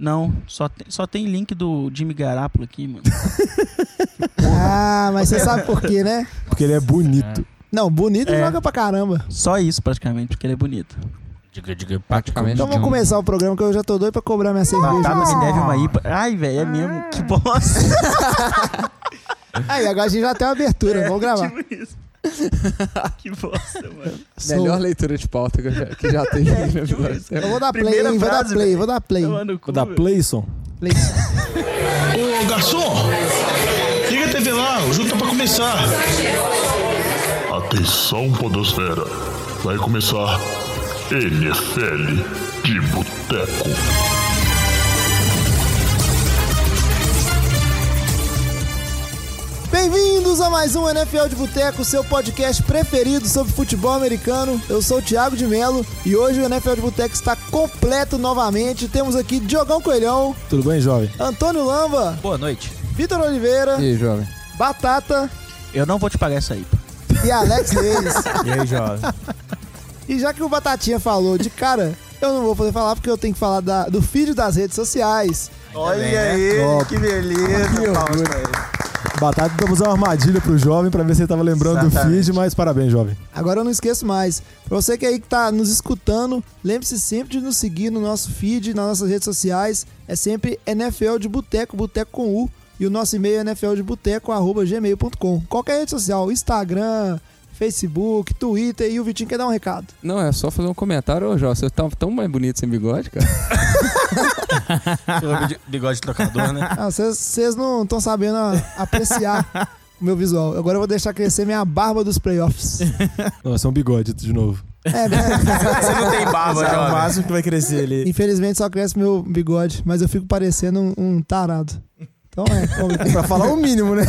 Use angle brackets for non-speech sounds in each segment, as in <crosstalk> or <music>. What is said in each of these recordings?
Não, só tem, só tem link do Jimmy Garoppolo aqui, mano. <laughs> Ah, mas você sabe por quê, né? Porque ele é bonito. Não, bonito É. joga pra caramba. Só isso, praticamente, porque ele é bonito. Diga, diga, Praticamente. Então vamos começar o programa que eu já tô doido pra cobrar minha cerveja. Batata me deve uma IPA. Ai, velho, é mesmo. Que bosta. <laughs> Aí, agora a gente já tem uma abertura, <laughs> vamos gravar. Tipo isso. Que bosta, mano. Sou- Melhor leitura de pauta que, eu já, que já tem. <laughs> É. Eu vou dar play, Primeira hein? Vou dar play, velho. vou dar play. Cu, Vou dar. Playson. Play. Ô garçom, liga a TV lá, o jogo tá pra começar. Atenção, Podosfera. Vai começar NFL de Boteco. Bem-vindos a mais um NFL de Boteco, seu podcast preferido sobre futebol americano. Eu sou o Thiago de Melo e hoje o NFL de Boteco está completo novamente. Temos aqui Diogão Coelhão, Tudo bem, jovem? Antônio Lamba, Boa noite. Vitor Oliveira, E aí, jovem? Batata Eu não vou te pagar essa IPA. e Alex <laughs> Reis. E aí, jovem? E já que o Batatinha falou de cara, eu não vou poder falar porque eu tenho que falar da- do feed das redes sociais. Olha aí, aí, que beleza. Batata damos uma armadilha pro jovem pra ver se ele tava lembrando do Exatamente. feed, mas parabéns, jovem. Agora eu não esqueço mais. Pra você que aí que tá nos escutando, lembre-se sempre de nos seguir no nosso feed, nas nossas redes sociais. É sempre NFL de Boteco, Boteco com U. E o nosso e-mail é nfldeboteco.gmail.com. Qualquer rede social, Instagram, Facebook, Twitter. E o Vitinho quer dar um recado. Não, é só fazer um comentário. Ô, Jó, você tá tão mais bonito sem bigode, cara. <laughs> Bigode trocador, né? Ah, Vocês não estão sabendo apreciar o meu visual. Agora eu vou deixar crescer minha barba dos playoffs. <laughs> Nossa, é um bigode de novo. É, né? <laughs> Você não tem barba, É o máximo que vai crescer ali. Infelizmente só cresce meu bigode, mas eu fico parecendo um, um tarado. Então é, pra falar o mínimo, né?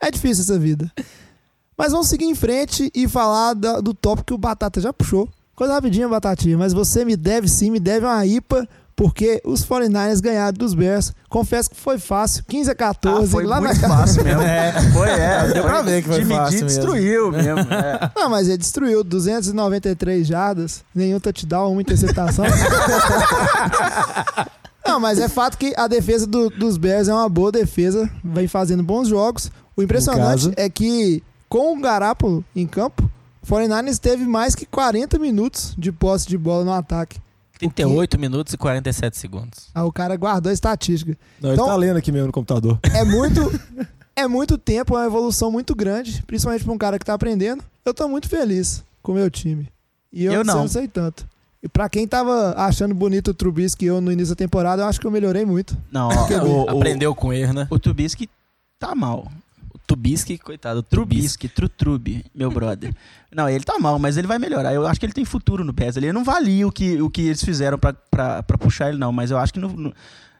é difícil essa vida. Mas vamos seguir em frente e falar da- do tópico que o Batata já puxou. Coisa rapidinha, Batatinha, mas você me deve sim, me deve uma IPA, porque os 49ers ganharam dos Bears. Confesso que foi fácil, 15 a 14, Ah, foi lá muito na fácil mesmo. <laughs> Foi, é. Deu pra ver que foi Jimmy fácil mesmo. destruiu mesmo. <laughs> é. Não, mas ele destruiu 293 jardas, nenhum touchdown, uma interceptação. <laughs> Não, mas é fato que a defesa do- dos Bears é uma boa defesa, vem fazendo bons jogos. O impressionante caso. é que com o Garápolo em campo, o 49ers teve mais que 40 minutos de posse de bola no ataque. 38 minutos e 47 segundos. Ah, o cara guardou a estatística. Não, ele Então- tá lendo aqui mesmo no computador. É muito, é muito tempo, é uma evolução muito grande, principalmente para um cara que tá aprendendo. Eu tô muito feliz com o meu time. E eu, Eu não. não. sei tanto. E pra quem tava achando bonito o Trubisky eu no início da temporada, eu acho que eu melhorei muito. Não, ó, o, o, Aprendeu com erro, né? o Trubisky tá mal. Tubisky, coitado, Trubisky. Trubisky, Trutrube, meu brother. <laughs> Não, ele tá mal, mas ele vai melhorar. Eu acho que ele tem futuro no PES. Ele não valia o que, o que eles fizeram pra puxar ele, não. Mas eu acho que no- no-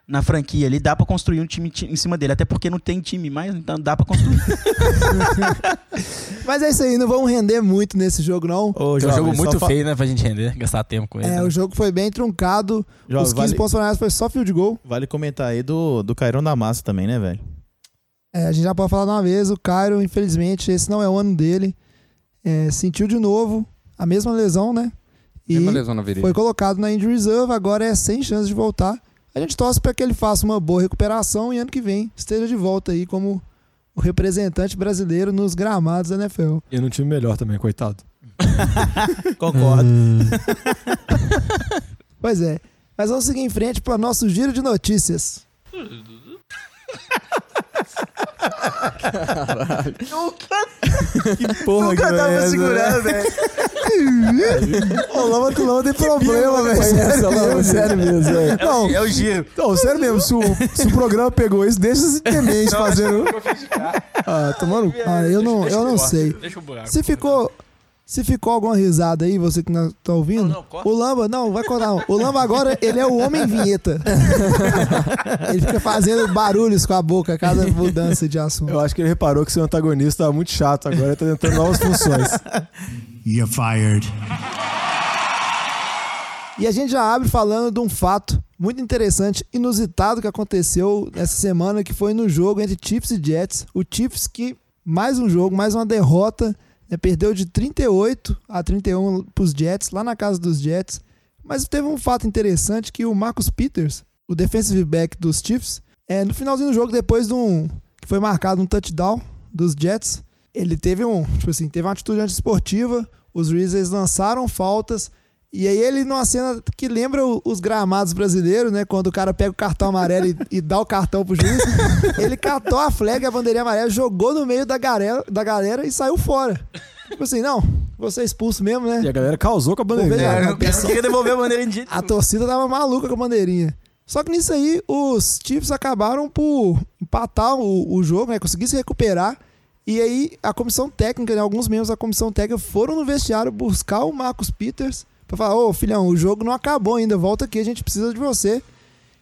na franquia ali dá pra construir um time ti- em cima dele. Até porque não tem time mais, então dá pra construir. <laughs> Mas é isso aí, não vamos render muito nesse jogo, não. Ô, É um jogo muito fa- feio, né? Pra gente render, <laughs> gastar tempo com ele. É, né? o jogo foi bem truncado. Jovem, Os 15 vale, pontos foi só field goal. Vale comentar aí do, do Cairão da Massa também, né, velho? É, a gente já pode falar de uma vez, o Cairo, infelizmente, esse não é o ano dele. É, sentiu de novo a mesma lesão, né? E Mesma lesão na virilha. foi colocado na injury reserve, agora é sem chance de voltar. A gente torce para que ele faça uma boa recuperação e ano que vem esteja de volta aí como o representante brasileiro nos gramados da NFL. E num time melhor também, coitado. <laughs> Concordo. <laughs> Pois é. Mas vamos seguir em frente para nosso giro de notícias. <laughs> Que porra Nunca que dá é pra essa, segurar, velho. Ô, Lama, tu Lama tem problema, velho. Sério mesmo, sério mesmo, velho. Não, É o giro. não, sério mesmo, se o, se o programa pegou isso, deixa esse demente fazendo... Ah, tomando... Ah, eu não, eu não sei. Deixa o buraco. Se ficou, se ficou alguma risada aí, você que não tá ouvindo, Não, não, o Lamba, não, vai cortar. não. O Lamba agora, ele é o homem vinheta. <laughs> ele fica fazendo barulhos com a boca a cada mudança de assunto. Eu acho que ele reparou que seu antagonista tava muito chato agora, ele tá tentando novas funções. <laughs> You're fired. E a gente já abre falando de um fato muito interessante, inusitado que aconteceu essa semana, que foi no jogo entre Chiefs e Jets. O Chiefs que, mais um jogo, mais uma derrota, né, perdeu de 38 a 31 pros Jets, lá na casa dos Jets. Mas teve um fato interessante que o Marcus Peters, o defensive back dos Chiefs, é, no finalzinho do jogo, depois de um. que foi marcado um touchdown dos Jets, ele teve um. Tipo assim, teve uma atitude antiesportiva, os Grizzlies lançaram faltas. E aí ele, numa cena que lembra os gramados brasileiros, né? Quando o cara pega o cartão amarelo e, e dá o cartão pro juiz, <laughs> ele catou a flag, a bandeirinha amarela, jogou no meio da galera, da galera e saiu fora. Tipo assim, não, você é expulso mesmo, né? E a galera causou com a bandeirinha. a- É, queria devolver a bandeira em dia. a torcida tava maluca com a bandeirinha. Só que nisso aí, os Chiefs acabaram por empatar o, o jogo, né? Conseguir se recuperar. E aí, a comissão técnica, né? alguns membros da comissão técnica foram no vestiário buscar o Marcos Peters pra falar: Ô filhão, o jogo não acabou ainda, volta aqui, a gente precisa de você.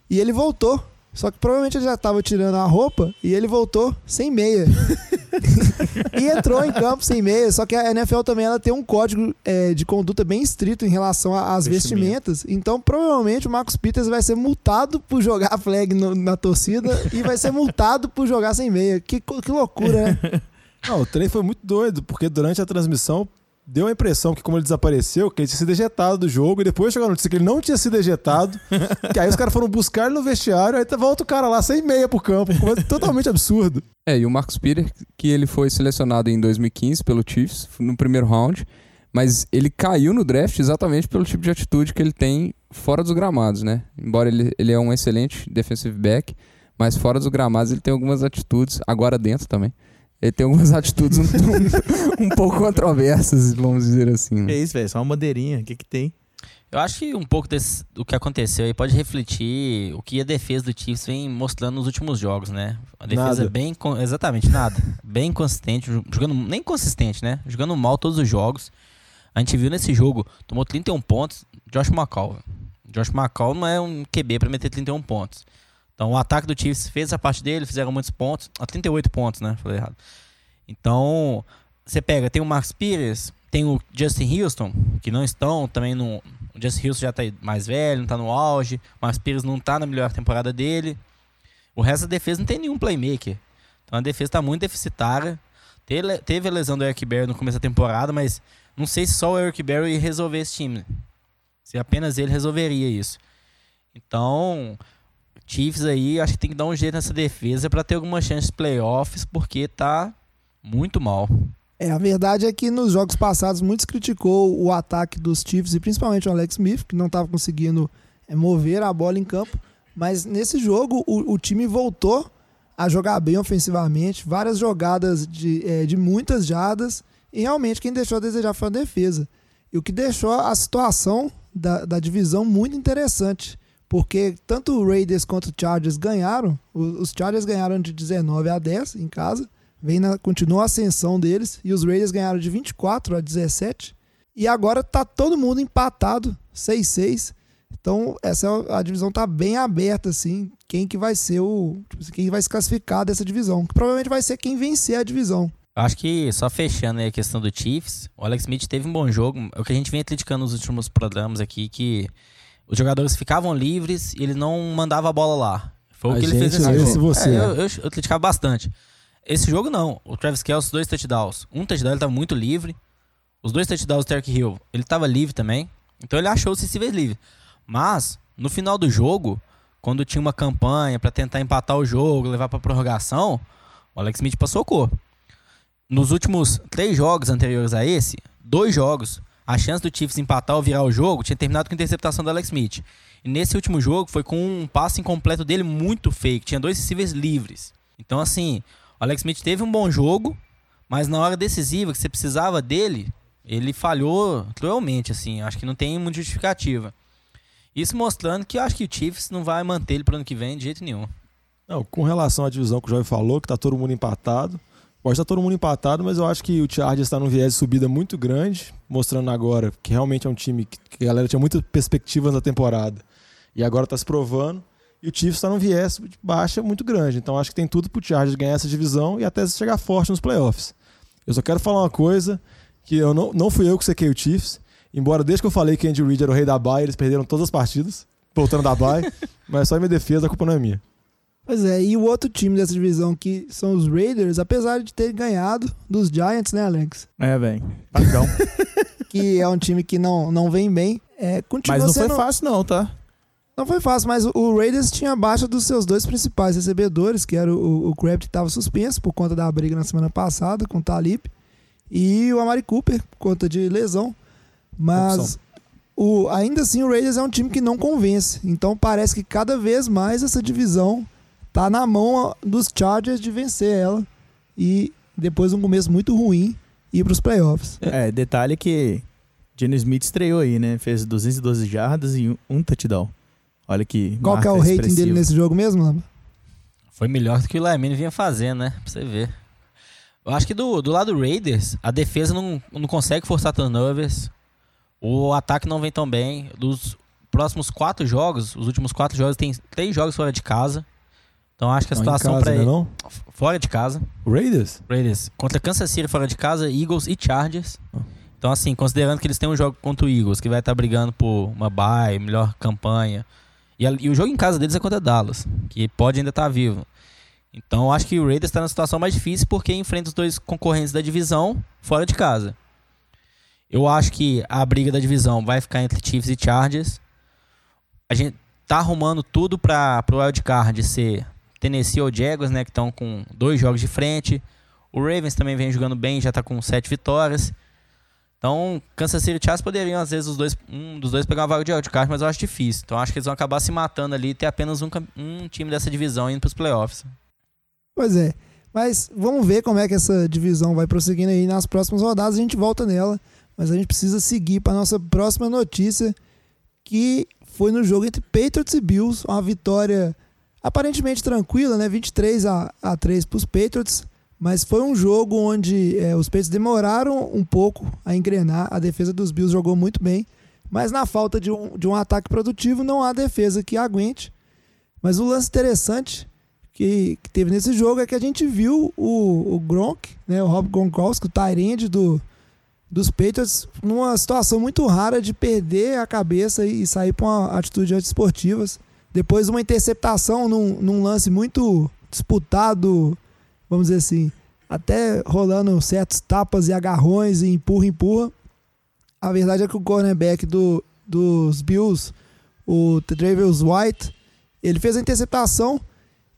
E ele voltou. Só que provavelmente ele já tava tirando a roupa e ele voltou sem meia. <laughs> e entrou em campo sem meia. Só que a NFL também ela tem um código é, de conduta bem estrito em relação às Vestimenta. vestimentas. Então, provavelmente, o Marcos Peters vai ser multado por jogar a flag no- na torcida e vai ser multado por jogar sem meia. Que, que loucura, né? <laughs> Não, o trem foi muito doido, porque durante a transmissão deu a impressão que, como ele desapareceu, que ele tinha sido ejetado do jogo, e depois chegou a notícia que ele não tinha sido ejetado, <laughs> que aí os caras foram buscar ele no vestiário, aí volta o cara lá sem meia pro campo. Totalmente absurdo. É, e o Marcus Peter, que ele foi selecionado em 2015 pelo Chiefs, no primeiro round, mas ele caiu no draft exatamente pelo tipo de atitude que ele tem fora dos gramados, né? Embora ele, ele é um excelente defensive back, mas fora dos gramados ele tem algumas atitudes, agora dentro também, ele tem algumas <laughs> atitudes um, um, <laughs> um pouco controversas, vamos dizer assim. Né? isso, velho? Só uma bandeirinha. O que que tem? Eu acho que um pouco desse, do que aconteceu aí pode refletir o que a defesa do Chiefs vem mostrando nos últimos jogos, né? A defesa Nada. é bem. Exatamente, nada. bem consistente, jogando. Nem consistente, né? Jogando mal todos os jogos. A gente viu nesse jogo, tomou 31 pontos, Josh McCall. Josh McCall não é um QB pra meter 31 pontos. Então o ataque do Chiefs fez a parte dele, fizeram muitos pontos. A 38 pontos, né? Falei errado. Então, você pega, tem o Max Pires, tem o Justin Houston, que não estão também no. O Justin Houston já tá mais velho, não tá no auge. O Max Pires não tá na melhor temporada dele. O resto da defesa não tem nenhum playmaker. Então a defesa tá muito deficitária. Teve a lesão do Eric Berry no começo da temporada, mas não sei se só o Eric Berry ia resolver esse time. Se apenas ele resolveria isso. Então, Chiefs aí, acho que tem que dar um jeito nessa defesa para ter alguma chance de playoffs, porque tá muito mal. É, a verdade é que nos jogos passados muitos criticou o ataque dos Chiefs e principalmente o Alex Smith, que não estava conseguindo é, mover a bola em campo. Mas nesse jogo o, o time voltou a jogar bem ofensivamente, várias jogadas de, é, de muitas jardas, e realmente quem deixou a desejar foi a defesa. E o que deixou a situação da, da divisão muito interessante. Porque tanto o Raiders quanto o Chargers ganharam. Os Chargers ganharam de 19 a 10 em casa vem na, continua a ascensão deles e os Raiders ganharam de 24 a 17 e agora tá todo mundo empatado 6-6 então essa é a divisão tá bem aberta assim quem que vai ser o tipo assim, quem vai se classificar dessa divisão que provavelmente vai ser quem vencer a divisão acho que, só fechando a questão do Chiefs, o Alex Smith teve um bom jogo. É o que a gente vem criticando nos últimos programas aqui, que os jogadores ficavam livres e ele não mandava a bola lá. Foi o A que ele fez nesse esse jogo. você. É, eu, eu, eu criticava bastante. Esse jogo não. O Travis Kelce, dois touchdowns. Um touchdown ele tava muito livre. Os dois touchdowns do Terry Hill, ele tava livre também. Então ele achou os receivers livres. Mas, no final do jogo, quando tinha uma campanha pra tentar empatar o jogo, levar pra prorrogação, o Alex Smith passou cor. Nos últimos três jogos anteriores a esse, dois jogos, a chance do Chiefs empatar ou virar o jogo tinha terminado com interceptação do Alex Smith. E nesse último jogo foi com um passe incompleto dele muito fake. Tinha dois receivers livres. Então, assim, o Alex Smith teve um bom jogo, mas na hora decisiva que você precisava dele, ele falhou cruelmente, assim. Acho que não tem muita justificativa. Isso mostrando que eu acho que o Chiefs não vai manter ele para ano que vem de jeito nenhum. Não, com relação à divisão que o Jovem falou, que tá todo mundo empatado. Pode estar todo mundo empatado, mas eu acho que o Chargers está num viés de subida muito grande, mostrando agora que realmente é um time que a galera tinha muitas perspectivas na temporada. E agora está se provando. E o Chiefs está num viés de baixa muito grande. Então acho que tem tudo pro Chargers ganhar essa divisão e até chegar forte nos playoffs. Eu só quero falar uma coisa, que eu não, não fui eu que sequei o Chiefs. Embora desde que eu falei que Andy Reid era o rei da bye, eles perderam todas as partidas, voltando da bye. <laughs> mas só em minha defesa, a culpa não é minha. Pois é, e o outro time dessa divisão que são os Raiders, apesar de ter ganhado dos Giants, né, Alex? É, velho. Padrão. <laughs> Que é um time que não, não vem bem. É, continua Mas não foi sendo... fácil, não, tá? Não foi fácil, mas o Raiders tinha a baixa dos seus dois principais recebedores, que era o, o Crabtree que estava suspenso por conta da briga na semana passada com o Talib e o Amari Cooper por conta de lesão. Mas o, ainda assim o Raiders é um time que não convence. Então parece que cada vez mais essa divisão tá na mão dos Chargers de vencer ela e depois de um começo muito ruim ir para os playoffs. É, detalhe que Geno Smith estreou aí, né? Fez 212 jardas e um, touchdown. Olha que Qual que é o rating dele nesse jogo mesmo, Lamba? Foi melhor do que o Lamine vinha fazendo, né? Pra você ver. Eu acho que do, do lado do Raiders, a defesa não, não consegue forçar turnovers. O ataque não vem tão bem. Dos próximos quatro jogos, os últimos quatro jogos, tem três jogos fora de casa. Então acho que a Não, situação pra né, ele. não? Fora de casa. O Raiders? Raiders. Contra Kansas City fora de casa, Eagles e Chargers. Então, assim, considerando que eles têm um jogo contra o Eagles, que vai estar brigando por uma bye, melhor campanha. E, a- e o jogo em casa deles é contra Dallas, que pode ainda estar vivo. Então, acho que o Raiders está na situação mais difícil porque enfrenta os dois concorrentes da divisão fora de casa. Eu acho que a briga da divisão vai ficar entre Chiefs e Chargers. A gente tá arrumando tudo para o wildcard ser Tennessee ou Jaguars, né, que estão com dois jogos de frente. O Ravens também vem jogando bem, já tá com sete vitórias. Então, Kansas City e Chargers poderiam, às vezes, os dois, um dos dois pegar uma vaga de wildcard, mas eu acho difícil. Então, acho que eles vão acabar se matando ali e ter apenas um, um time dessa divisão indo pros playoffs. Pois é. Mas vamos ver como é que essa divisão vai prosseguindo aí nas próximas rodadas. A gente volta nela. Mas a gente precisa seguir para nossa próxima notícia, que foi no jogo entre Patriots e Bills. Uma vitória aparentemente tranquila, né? 23 a, a 3 para os Patriots. Mas foi um jogo onde é, os Patriots demoraram um pouco a engrenar. A defesa dos Bills jogou muito bem. Mas na falta de um, de um ataque produtivo, não há defesa que aguente. Mas o lance interessante que, que teve nesse jogo é que a gente viu o, o Gronk, né, o Rob Gronkowski, o Tyrande do, dos Patriots, numa situação muito rara de perder a cabeça e sair para atitude esportivas. Depois de uma interceptação num, num lance muito disputado, vamos dizer assim, até rolando certos tapas e agarrões e empurra, empurra. A verdade é que o cornerback do, dos Bills, o Travis White, ele fez a interceptação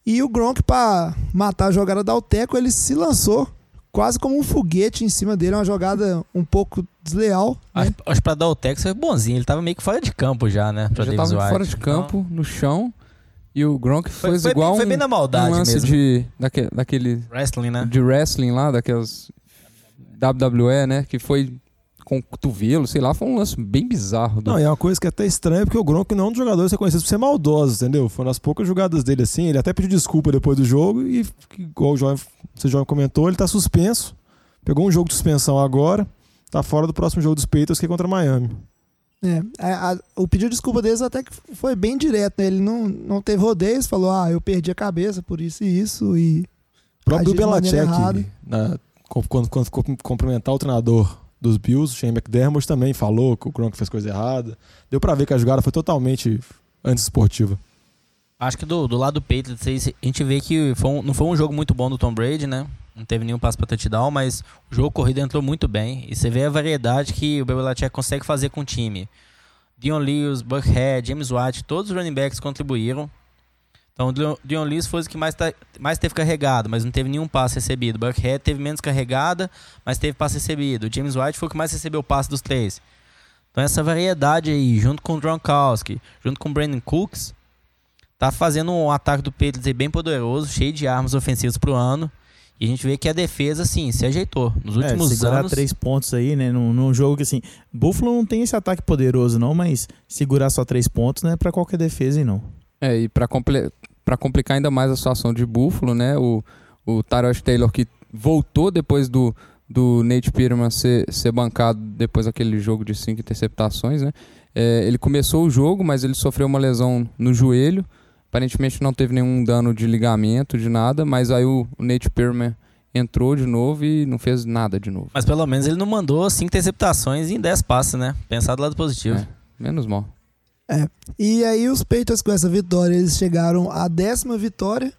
e o Gronk, para matar a jogada da Alteco, ele se lançou quase como um foguete em cima dele. Uma jogada um pouco desleal. né? Acho, acho que pra dar o Tex foi bonzinho. Ele tava meio que fora de campo já, né? Pra já Davis tava White. fora de campo, no chão. E o Gronk Foi- fez foi igual bem- foi um, bem na maldade um lance mesmo. de daque- daquele Wrestling, né? de wrestling lá, daquelas WWE, né, que foi com cotovelo, sei lá, foi um lance bem bizarro. do- Não, e é uma coisa que é até estranha, porque o Gronk não é um dos jogadores reconhecidos por ser maldoso, entendeu? Foi nas poucas jogadas dele assim, ele até pediu desculpa depois do jogo e, igual o Jovem, você Jovem comentou, ele tá suspenso. Pegou um jogo de suspensão agora, tá fora do próximo jogo dos Patriots, que é contra Miami. É, a- a- o pedido de desculpa deles até que foi bem direto. né? Ele não, não teve rodeios, falou: Ah, eu perdi a cabeça por isso e isso. E O próprio. Belichick, na- quando, quando ficou cumprimentar o treinador dos Bills, o Shane McDermott também falou que o Gronk fez coisa errada. Deu pra ver que a jogada foi totalmente antiesportiva. Acho que do, do lado do Patriots, a gente vê que foi um- não foi um jogo muito bom do Tom Brady, né? Não teve nenhum passo pra touchdown, mas o jogo corrido entrou muito bem. E você vê a variedade que o Belichick consegue fazer com o time. Dion Lewis, Buckhead, James White, todos os running backs contribuíram. Então, o Dion- Lewis foi o que mais, tá- mais teve carregado, mas não teve nenhum passe recebido. Buckhead teve menos carregada, mas teve passe recebido. O James White foi o que mais recebeu passe dos três. Então, essa variedade aí, junto com o Gronkowski, junto com o Brandon Cooks, tá fazendo um ataque do Patriots bem poderoso, cheio de armas ofensivas pro ano. E a gente vê que a defesa, assim, se ajeitou. Nos últimos é, segurar anos. três pontos aí, né? Num, num jogo que assim. Buffalo não tem esse ataque poderoso, não, mas segurar só três pontos não é pra qualquer defesa, e não. É, e pra, comple pra complicar ainda mais a situação de Buffalo, né, o, o Tyrod Taylor que voltou depois do, do Nate Peterman ser, ser bancado depois daquele jogo de cinco interceptações, né, é, ele começou o jogo, mas ele sofreu uma lesão no joelho, aparentemente não teve nenhum dano de ligamento, de nada, mas aí o, o Nate Peterman entrou de novo e não fez nada de novo. Mas pelo menos ele não mandou cinco interceptações em 10 passes, né? Pensar do lado positivo. É, menos mal. E aí os Patriots com essa vitória, eles chegaram à décima vitória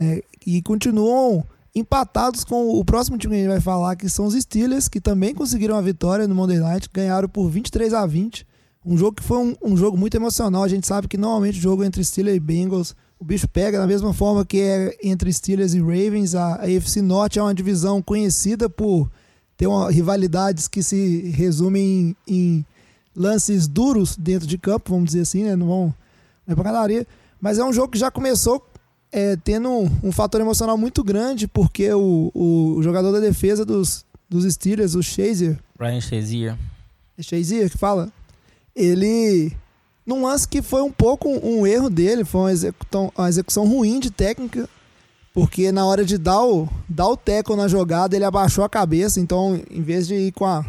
é, e continuam empatados com o próximo time que a gente vai falar, que são os Steelers, que também conseguiram a vitória no Monday Night, ganharam por 23 a 20. Um jogo que foi um, um jogo muito emocional. A gente sabe que normalmente o jogo entre Steelers e Bengals, o bicho pega da mesma forma que é entre Steelers e Ravens. A, a AFC Norte é uma divisão conhecida por ter uma, rivalidades que se resumem em, em lances duros dentro de campo, vamos dizer assim, né? Não vão não é pancadaria. Mas é um jogo que já começou é, tendo um, um fator emocional muito grande, porque o, o jogador da defesa dos, dos Steelers, o Shazier, Ryan Shazier. é Shazier que fala, ele num lance que foi um pouco um erro dele, foi uma execução, uma execução ruim de técnica, porque na hora de dar o, dar o tackle na jogada, ele abaixou a cabeça, então em vez de ir com a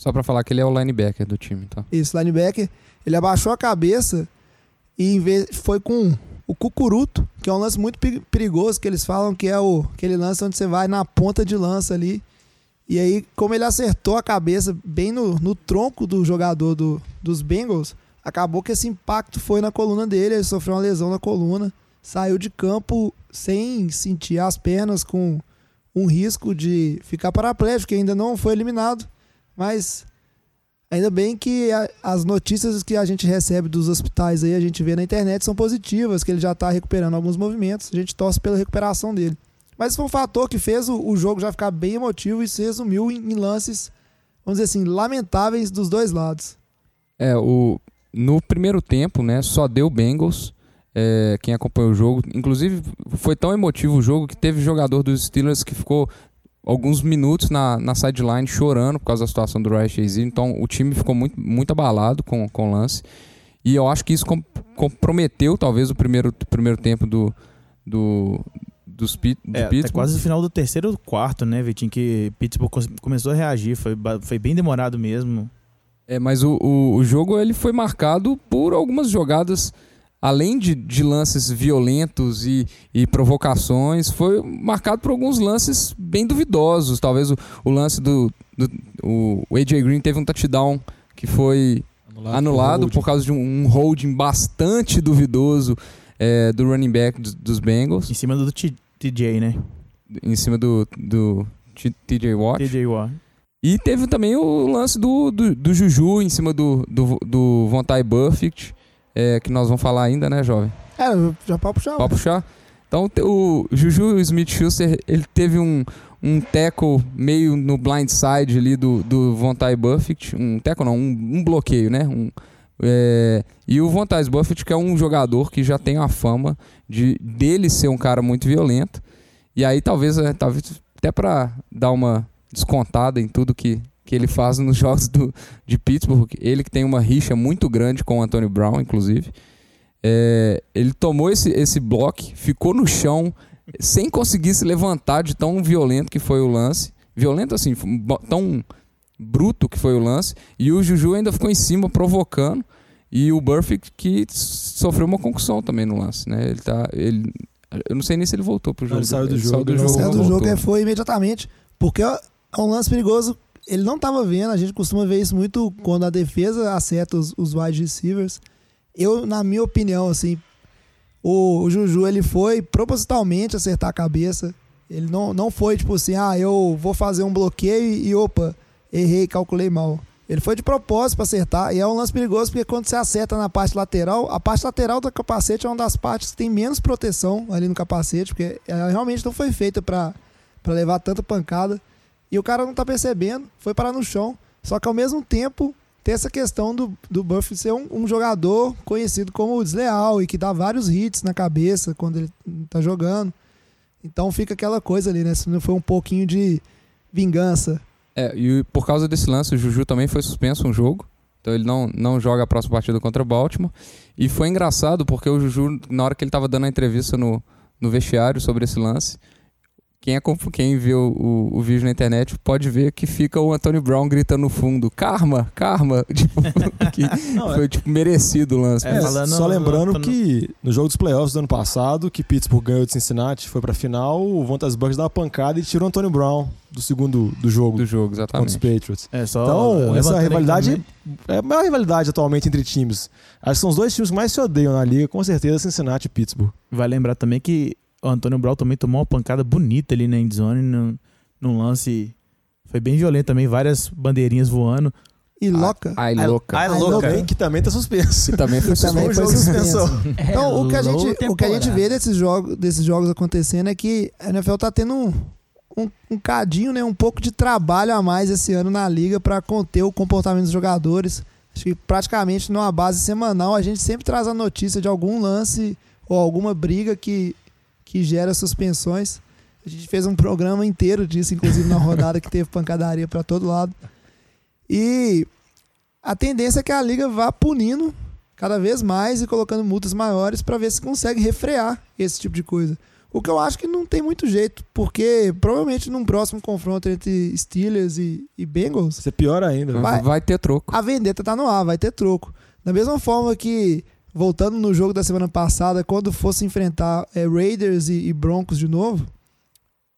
Só pra falar que ele é o linebacker do time, tá? esse linebacker, ele abaixou a cabeça e em vez, foi com o cucuruto, que é um lance muito pe- perigoso, que eles falam que é o, aquele lance onde você vai na ponta de lança ali. E aí, como ele acertou a cabeça bem no, no tronco do jogador do, dos Bengals, acabou que esse impacto foi na coluna dele, ele sofreu uma lesão na coluna, saiu de campo sem sentir as pernas, com um risco de ficar paraplégico, que ainda não foi eliminado, mas Ainda bem que a- as notícias que a gente recebe dos hospitais aí, a gente vê na internet, são positivas, que ele já está recuperando alguns movimentos. A gente torce pela recuperação dele. Mas foi um fator que fez o, o jogo já ficar bem emotivo e se resumiu em, em lances, vamos dizer assim, lamentáveis dos dois lados. É, o, no primeiro tempo, né, só deu Bengals. é, quem acompanhou o jogo. Inclusive, foi tão emotivo o jogo que teve jogador dos Steelers que ficou alguns minutos na, na sideline chorando por causa da situação do Ryan Shazier. Então, o time ficou muito, muito abalado com, com o lance. E eu acho que isso com- comprometeu, talvez, o primeiro, primeiro tempo do, do, dos Pit, do É, até Pittsburgh. quase no final do terceiro ou quarto, né, Vitinho? Que Pittsburgh começou a reagir. Foi, foi bem demorado mesmo. É, mas o, o, o jogo ele foi marcado por algumas jogadas, além de, de lances violentos e, e provocações, foi marcado por alguns lances bem duvidosos. Talvez o, o lance do, do o, AJ Green teve um touchdown que foi anulado por causa de um, um holding bastante duvidoso é, do running back dos, dos Bengals Em cima do TJ, né? em cima do, do TJ Watt. TJ Watt. E teve também o lance do, do, do Juju em cima do, do, do Vontae Buffett, é, que nós vamos falar ainda, né, jovem? É, já pode puxar. Pode puxar? Então, o Juju Smith-Schuster, ele teve um, um tackle meio no blind side ali do, do Vontae Buffett. Um tackle não, um, um bloqueio, né? Um, é, e o Vontae Buffett, que é um jogador que já tem a fama de dele ser um cara muito violento. E aí, talvez, é, talvez até para dar uma descontada em tudo que, que ele faz nos <laughs> jogos do, de Pittsburgh, ele que tem uma rixa muito grande com o Antonio Brown, inclusive. É, ele tomou esse, esse bloco, ficou no chão, sem conseguir se levantar de tão violento que foi o lance. Violento assim, tão bruto que foi o lance. E o Juju ainda ficou em cima, provocando. E o Burfict que sofreu uma concussão também no lance, né? Ele tá. Ele, eu não sei nem se ele voltou pro Não, jogo. ele saiu do jogo, Saiu do ele jogo, Saiu do voltou. jogo é, foi imediatamente. Porque é um lance perigoso. Ele não estava vendo, a gente costuma ver isso muito quando a defesa acerta os, os wide receivers. Eu, na minha opinião, assim, o, o Juju ele foi propositalmente acertar a cabeça. Ele não, não foi tipo assim, ah, eu vou fazer um bloqueio e opa, errei, calculei mal. Ele foi de propósito para acertar. E é um lance perigoso porque quando você acerta na parte lateral, a parte lateral do capacete é uma das partes que tem menos proteção ali no capacete, porque ela realmente não foi feita para levar tanta pancada. E o cara não tá percebendo, foi parar no chão. Só que ao mesmo tempo tem essa questão do, do Buffett ser um, um jogador conhecido como desleal e que dá vários hits na cabeça quando ele tá jogando. Então fica aquela coisa ali, né? Se não foi um pouquinho de vingança. É, e por causa desse lance, o Juju também foi suspenso um jogo. Então ele não, não joga a próxima partida contra o Baltimore. E foi engraçado porque o Juju, na hora que ele estava dando a entrevista no, no vestiário sobre esse lance, quem, é, quem viu o, o vídeo na internet pode ver que fica o Antônio Brown gritando no fundo: Karma, karma. <laughs> Tipo, que Não, é- foi tipo, merecido o lance. É, É, falando- só lembrando que no jogo dos playoffs do ano passado, que Pittsburgh ganhou de Cincinnati, foi pra final, o Vontas Bucks deu uma pancada e tirou o Antônio Brown do segundo do jogo do jogo, contra os exatamente. Patriots. É, só Então, essa rivalidade é a maior rivalidade atualmente entre times. Acho que são os dois times que mais se odeiam na liga, com certeza, Cincinnati e Pittsburgh. Vai lembrar também que o Antônio Brown também tomou uma pancada bonita ali na endzone, num, num lance. Foi bem violento também, várias bandeirinhas voando. e Loca. Ai, louca. Ai, Ai, louca. louca. Que também tá suspenso. Que também foi <laughs> também foi suspenso. suspensão. Então, o que, a gente, o que a gente vê desses jogos, desses jogos acontecendo é que a NFL tá tendo um, um, um cadinho, né, um pouco de trabalho a mais esse ano na liga para conter o comportamento dos jogadores. Acho que praticamente numa base semanal a gente sempre traz a notícia de algum lance ou alguma briga que, que gera suspensões. A gente fez um programa inteiro disso, inclusive na rodada que teve pancadaria para todo lado. E a tendência é que a liga vá punindo cada vez mais e colocando multas maiores para ver se consegue refrear esse tipo de coisa. O que eu acho que não tem muito jeito, porque provavelmente num próximo confronto entre Steelers e, e Bengals, Isso é pior ainda. né? Vai. Vai ter troco. a vendetta tá no ar, vai ter troco. Da mesma forma que, voltando no jogo da semana passada, quando fosse enfrentar é, Raiders e, e Broncos de novo,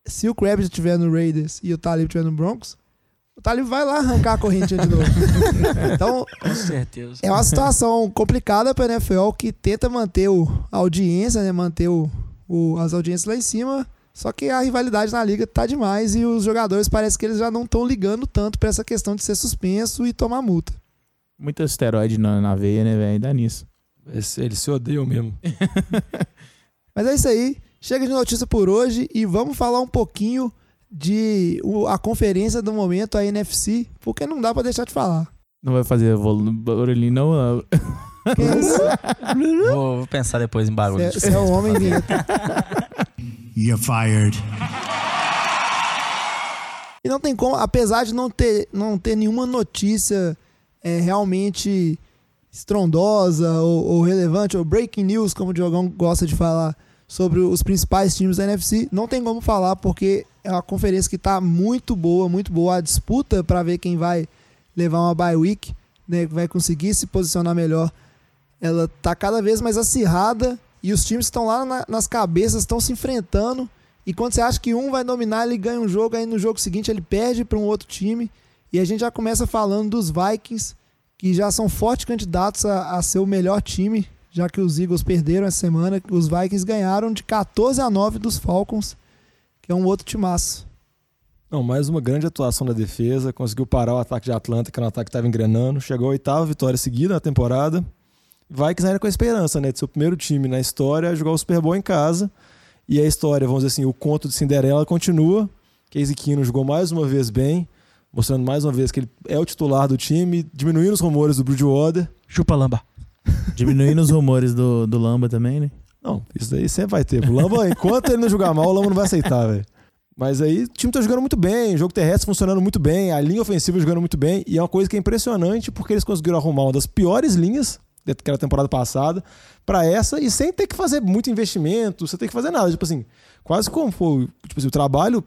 se o Krabs estiver no Raiders e o Talib estiver no Broncos, o Talib vai lá arrancar a correntinha de novo. <laughs> então, Com certeza. é uma situação complicada para a NFL que tenta manter o, a audiência, né? manter o, o- as audiências lá em cima. Só que a rivalidade na liga tá demais e os jogadores parece que eles já não estão ligando tanto para essa questão de ser suspenso e tomar multa. Muito esteroide na, na veia, né, velho? Dá nisso. Eles, se odeiam mesmo. <laughs> Mas é isso aí. Chega de notícia por hoje e vamos falar um pouquinho de o- a conferência do momento, a NFC, porque não dá para deixar de falar. Não vai fazer barulhinho, não? não. Que é isso? <laughs> Vou, vou pensar depois em bagulho. Você é o homem vinheta. <laughs> You're fired. E não tem como, apesar de não ter, não ter nenhuma notícia é, realmente estrondosa ou, ou relevante, ou breaking news, como o Diogão gosta de falar, sobre os principais times da NFC, não tem como falar porque é uma conferência que está muito boa, muito boa. A disputa para ver quem vai levar uma bye week, né, vai conseguir se posicionar melhor, ela tá cada vez mais acirrada e os times estão lá na- nas cabeças estão se enfrentando. E quando você acha que um vai dominar, ele ganha um jogo, aí no jogo seguinte ele perde para um outro time. E a gente já começa falando dos Vikings, que já são fortes candidatos a, a ser o melhor time, já que os Eagles perderam essa semana. Os Vikings ganharam de 14 a 9 dos Falcons, que é um outro timaço. Não, mais uma grande atuação da defesa. Conseguiu parar o ataque de Atlanta, que era um ataque que estava engrenando. Chegou a oitava vitória seguida na temporada. Vikings ainda com a esperança, né? De ser o primeiro time na história a jogar o Super Bowl em casa. E a história, vamos dizer assim, o conto de Cinderela continua. Casey Keenum jogou mais uma vez bem, mostrando mais uma vez que ele é o titular do time, diminuindo os rumores do Bridgewater. Chupa lamba. <laughs> Diminuindo os rumores do, do Lamba também, né? Não, isso daí sempre vai ter. O Lamba, <laughs> enquanto ele não jogar mal, o Lamba não vai aceitar, velho. Mas aí o time tá jogando muito bem, o jogo terrestre funcionando muito bem, a linha ofensiva jogando muito bem, e é uma coisa que é impressionante porque eles conseguiram arrumar uma das piores linhas daquela temporada passada para essa e sem ter que fazer muito investimento, sem ter que fazer nada. Tipo assim, quase como foi tipo assim, o trabalho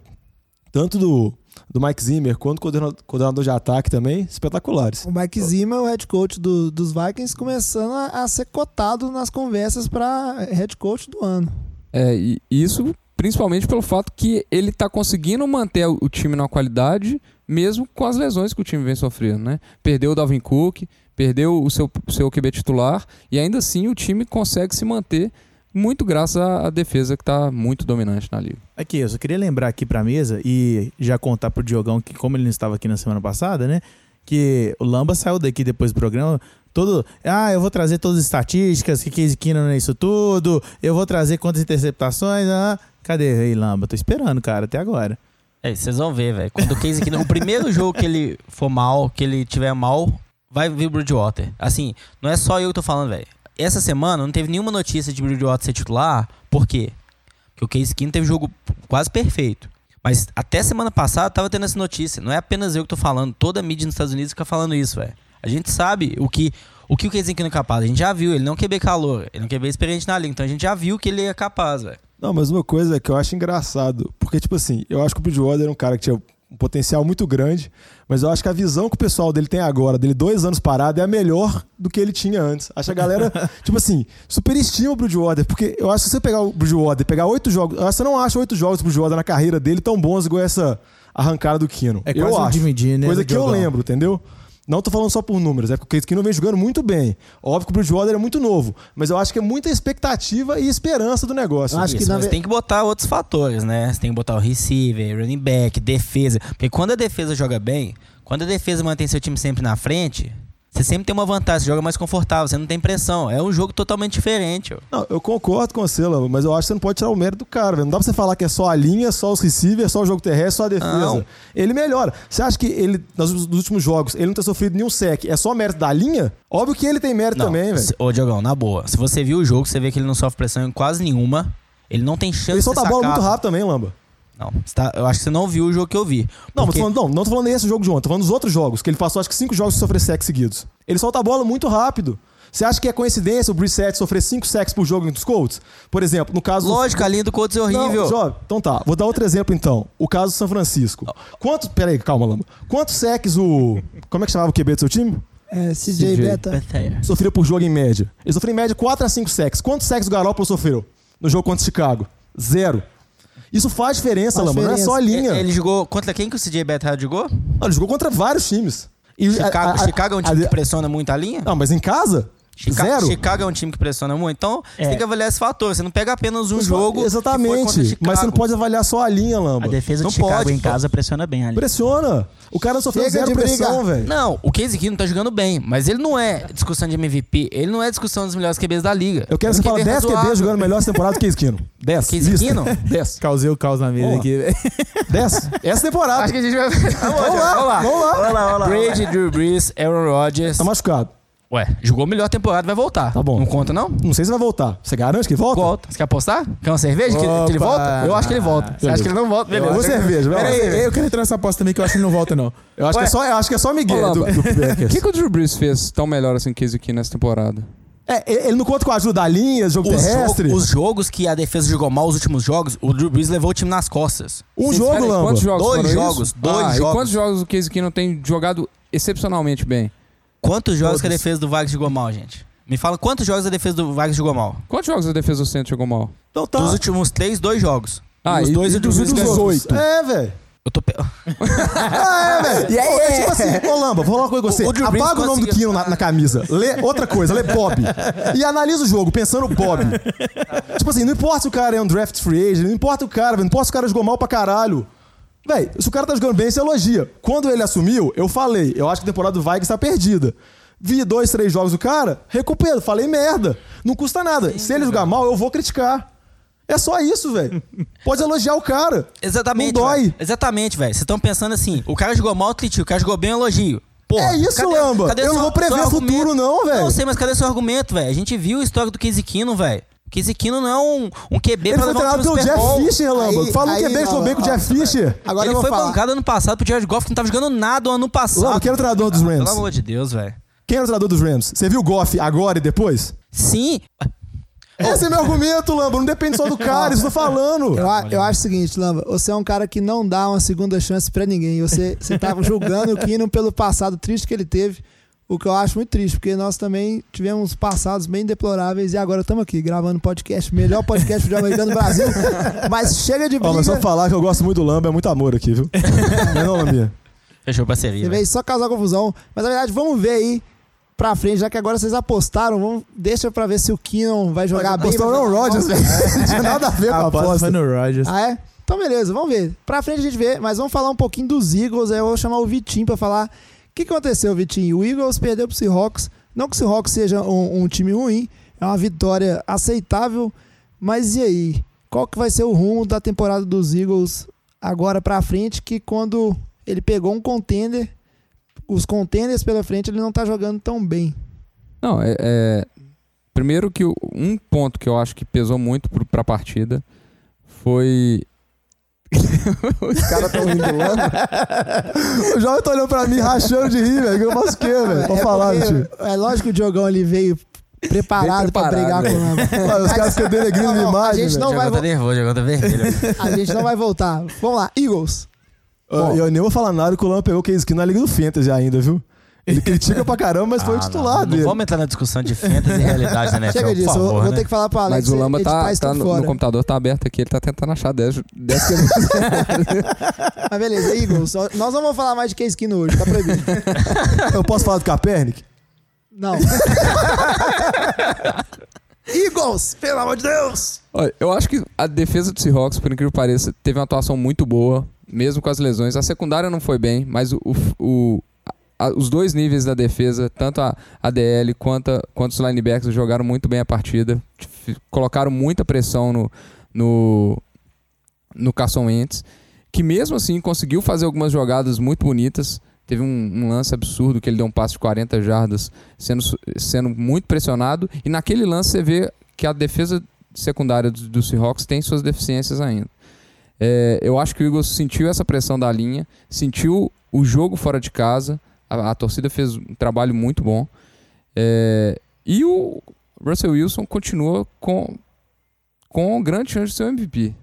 tanto do, do Mike Zimmer quanto do coordenador, de ataque também, espetaculares. O Mike Zima, o head coach do- dos Vikings, começando a, a ser cotado nas conversas para head coach do ano. É, e isso principalmente pelo fato que ele tá conseguindo manter o time na qualidade, mesmo com as lesões que o time vem sofrendo, né? Perdeu o Dalvin Cook, perdeu o seu, o seu QB titular, e ainda assim o time consegue se manter muito graças à defesa que tá muito dominante na liga. Aqui, eu só queria lembrar aqui pra mesa e já contar pro Diogão que, como ele não estava aqui na semana passada, né? Que o Lamba saiu daqui depois do programa. Todo. Ah, eu vou trazer todas as estatísticas, que Case Keenum é isso tudo. Eu vou trazer quantas interceptações. Ah, cadê aí, Lamba? Tô esperando, cara, até agora. É, vocês vão ver, velho. Quando o Case aqui, o primeiro jogo que ele for mal, que ele tiver mal, vai vir o Bridgewater. Assim, não é só eu que tô falando, velho. Essa semana não teve nenhuma notícia de Bridgewater ser titular. Por quê? Porque o Case Keenum teve jogo quase perfeito. Mas até semana passada tava tendo essa notícia. Não é apenas eu que tô falando. Toda a mídia nos Estados Unidos fica falando isso, velho. A gente sabe o que o que o Case Keenum é capaz. A gente já viu. Ele não quer calor. Ele não quer experiente na liga. Então a gente já viu que ele é capaz, velho. Não, mas uma coisa que eu acho engraçado, porque, tipo assim, eu acho que o Bridgewater era um cara que tinha um potencial muito grande, mas eu acho que a visão que o pessoal dele tem agora, dele dois anos parado, é a melhor do que ele tinha antes. Acho que a galera, <laughs> tipo assim, superestima o Bridgewater, porque eu acho que se você pegar o Bridgewater e pegar oito jogos, eu você não acha oito jogos do Bridgewater na carreira dele tão bons igual essa arrancada do Kino. É eu quase um acho. dividir, né? Coisa que eu Diogão? lembro, entendeu? Não tô falando só por números, é porque o Case Keenum vem jogando muito bem. Óbvio que o Bridgewater é muito novo, mas eu acho que é muita expectativa e esperança do negócio. Eu acho que Isso, na mas ve- tem que botar outros fatores, né? Você tem que botar o receiver, running back, defesa. Porque quando a defesa joga bem, quando a defesa mantém seu time sempre na frente, você sempre tem uma vantagem, você joga mais confortável, você não tem pressão. É um jogo totalmente diferente. ó. Não, eu concordo com você, Lama, mas eu acho que você não pode tirar o mérito do cara, velho. Não dá pra você falar que é só a linha, só os receivers, só o jogo terrestre, só a defesa. Não. Ele melhora. Você acha que ele, nos últimos jogos, ele não ter sofrido nenhum sec, é só mérito da linha? Óbvio que ele tem mérito Não, também, velho. Ô, Diogão, na boa. Se você viu o jogo, você vê que ele não sofre pressão em quase nenhuma. Ele não tem chance Ele solta a de bola muito rápido também, Lamba. Não, tá- eu acho que você não viu o jogo que eu vi. Não, mas Porque- tô falando, não, não tô falando desse jogo de ontem, tô falando dos outros jogos, que ele passou acho que cinco jogos sem sofrer sec seguidos. Ele solta a bola muito rápido. Você acha que é coincidência o Brissett sofrer cinco sacks por jogo entre os Colts? Por exemplo, no caso... do- Lógico, a linha do Colts é horrível. Não, Jovem, então tá. Vou dar outro exemplo então. O caso do São Francisco. Quantos. Pera aí, calma, Lamba. Quantos sacks o. Como é que chamava o QB do seu time? É, CJ CJ. Beta. Sofreu por jogo em média. Ele sofreu em média 4 a 5 sacks. Quantos sacks o Garoppolo sofreu no jogo contra o Chicago? Zero. Isso faz diferença, Faz Lamba. Não é só a linha. Ele, ele jogou contra quem que o CJ Beathard jogou? Não, ele jogou contra vários times. E Chicago, a- a- Chicago é um time a- que pressiona muito a linha? Não, mas em casa? Chica- Zero. Chicago é um time que pressiona muito. Então, É. você tem que avaliar esse fator. Você não pega apenas um jogo. que foi contra Exatamente. Mas você não pode avaliar só a linha, Lamba. A defesa Não de Chicago pode, em pô. casa pressiona bem ali. Pressiona. O cara sofreu Chega zero de pressão, velho. Não, o Case Keenum tá jogando bem, mas ele não é discussão de MVP, ele não é discussão dos melhores QBs da liga. Eu quero É que você fale QB 10 QBs razoável. jogando melhor essa temporada do que Esquino. 10. Case Lista. Keenum? <laughs> 10. Causei o caos na mesa Vamos lá. aqui. velho. 10. Essa temporada. Acho que a gente vai. <laughs> Vamos lá, vamos lá. Olha lá. Brady, Drew Brees, Aaron Rodgers. Tá machucado. Ué, jogou melhor temporada, vai voltar. Tá bom. Não conta, não? Não sei se vai voltar. Você garante que volta? Volta. Você quer apostar? Quer uma cerveja que, que ele volta? Eu acho que ele volta. Você acha que ele não volta? Beleza. Cerveja, lá. Pera aí, eu quero entrar nessa aposta também que eu acho que ele não volta, não. Eu acho, que é só, eu acho que é só Miguel Olá, do, do O <laughs> que, que o Drew Brees fez tão melhor assim que esse aqui nessa temporada? É, ele não conta com a ajuda da linha, jogo Os, terrestre. jogo- os jogos que a defesa jogou mal, os últimos jogos, o Drew Brees levou o time nas costas. Um Vocês- jogo, Lamba. Quantos jogos Dois jogos, isso? dois Ah, jogos. E quantos jogos o Case Keenum tem jogado excepcionalmente bem? Quantos jogos que a defesa do Vargas jogou mal, gente? Me fala quantos jogos a defesa do Vargas jogou mal? Quantos jogos a defesa do centro jogou mal? Então tá. Dos últimos três, dois jogos. Ah, os e- dois e dos últimos oito? É, velho. Eu tô. pe- Ah, <laughs> é, velho. Ô, é tipo assim, ô Lamba, vou falar uma coisa com você. O- o Apaga o nome do conseguiu- Kino na, na camisa. Lê outra coisa, lê Bob. E analisa o jogo, pensando Bob. tipo assim, não importa se o cara é um draft free agent, não importa o cara, velho, não importa se o cara jogou mal pra caralho. Véi, se o cara tá jogando bem, você elogia. Quando ele assumiu, eu falei, eu acho que a temporada do Vikings tá perdida. Vi dois, três jogos do cara, recupero, falei merda. Não custa nada. se ele jogar mal, eu vou criticar. É só isso, velho. Pode elogiar o cara. Exatamente. Não dói. velho. Exatamente, velho. Vocês estão pensando assim: o cara jogou mal, eu critico. O cara jogou bem, elogio. Porra, É isso, Lamba. Eu não vou prever seu futuro, não, velho. Não sei, mas cadê seu argumento, velho? A gente viu a história do Keenum, velho. Keenum não é um, um QB Ele pra levar um treinado time pelo Jeff Bowl. Fisher, Lamba. Aí- Falou que é bem, não, jogou bem com o Jeff Fisher. Agora ele foi falar. bancado ano passado pro Jared Goff, que não tava jogando nada o ano passado. Lamba, quem era o treinador dos Pelo Rams? amor de Deus, velho. Quem era o treinador dos Rams? Você viu o Goff agora e depois? Sim. Esse é meu argumento, Lamba. Não depende só do cara, isso eu tô falando. Eu, eu acho o seguinte, Lamba, você é um cara que não dá uma segunda chance pra ninguém. Você, você tá julgando o Keenum pelo passado triste que ele teve, o que eu acho muito triste, porque nós também tivemos passados bem deploráveis e agora estamos aqui gravando podcast, melhor podcast de americano do Brasil. <laughs> Mas chega de Ó, briga. mas só falar que eu gosto muito do Lamba, é muito amor aqui, viu? Não é não, Lambinha? Fechou parceria. Você veio só causar confusão. Mas na verdade, vamos ver aí pra frente, já que agora vocês apostaram, vamos, deixa pra ver se o Keenum vai jogar bem. Apostou no. Rodgers, velho. <laughs> Não tinha nada a ver com a aposta aposta. foi no Rodgers. Ah, é? Então, beleza, vamos ver. Pra frente a gente vê, mas vamos falar um pouquinho dos Eagles. Aí eu vou chamar o Vitinho pra falar. O que aconteceu, Vitinho? O Eagles perdeu pro Seahawks. Não que o Seahawks seja um, um time ruim, é uma vitória aceitável. Mas e aí? Qual que vai ser o rumo da temporada dos Eagles agora pra frente? Que quando ele pegou um contender, os contenders pela frente, ele não tá jogando tão bem. Não, é, é- Primeiro que o- um ponto que eu acho que pesou muito pro, pra partida foi. <laughs> Os caras tão rindo lá. O jovem tá olhando pra mim, rachando de rir, velho. que Eu faço o quê, velho? Pode é, falar, porque- tio. é lógico que o Diogão ele veio preparado, Veio pra preparado, brigar com o Lamba. Os caras ficam denegrindo minha não, a imagem, gente não vai tá nervoso, jogou tá vermelho. A gente não vai voltar. Vamos lá, Eagles. Eu nem vou falar nada que o Lamba pegou o Case Keenum na Liga do Fantasy ainda, viu? Ele critica pra caramba, mas foi o Ah, titular não, dele. Não vamos entrar na discussão de fantasy e realidade da NFL, Chega por disso, eu favor, vou né? ter que falar pro Alex. Mas o Lamba tá, tá no, no computador, tá aberto aqui, ele tá tentando achar 10, 10 que <laughs> Mas beleza, Eagles. Nós não vamos falar mais de Case Keenum hoje, tá proibido. <laughs> Eu posso falar do Kaepernick? Não. <laughs> Eagles, pelo amor de Deus! Olha, eu acho que a defesa do Seahawks, por incrível que pareça, teve uma atuação muito boa, mesmo com as lesões. A secundária não foi bem, mas o, o- a- os dois níveis da defesa, tanto a, a DL quanto, a- quanto os linebackers, jogaram muito bem a partida. Colocaram muita pressão no, no, no Carson Wentz, que mesmo assim conseguiu fazer algumas jogadas muito bonitas. Teve um, um lance absurdo que ele deu um passe de 40 jardas, sendo, sendo muito pressionado. E naquele lance você vê que a defesa secundária do, do Seahawks tem suas deficiências ainda. É, eu acho que o Eagles sentiu essa pressão da linha, sentiu o jogo fora de casa. A, a torcida fez um trabalho muito bom. É, e o Russell Wilson continua com, com grande chance de ser MVP.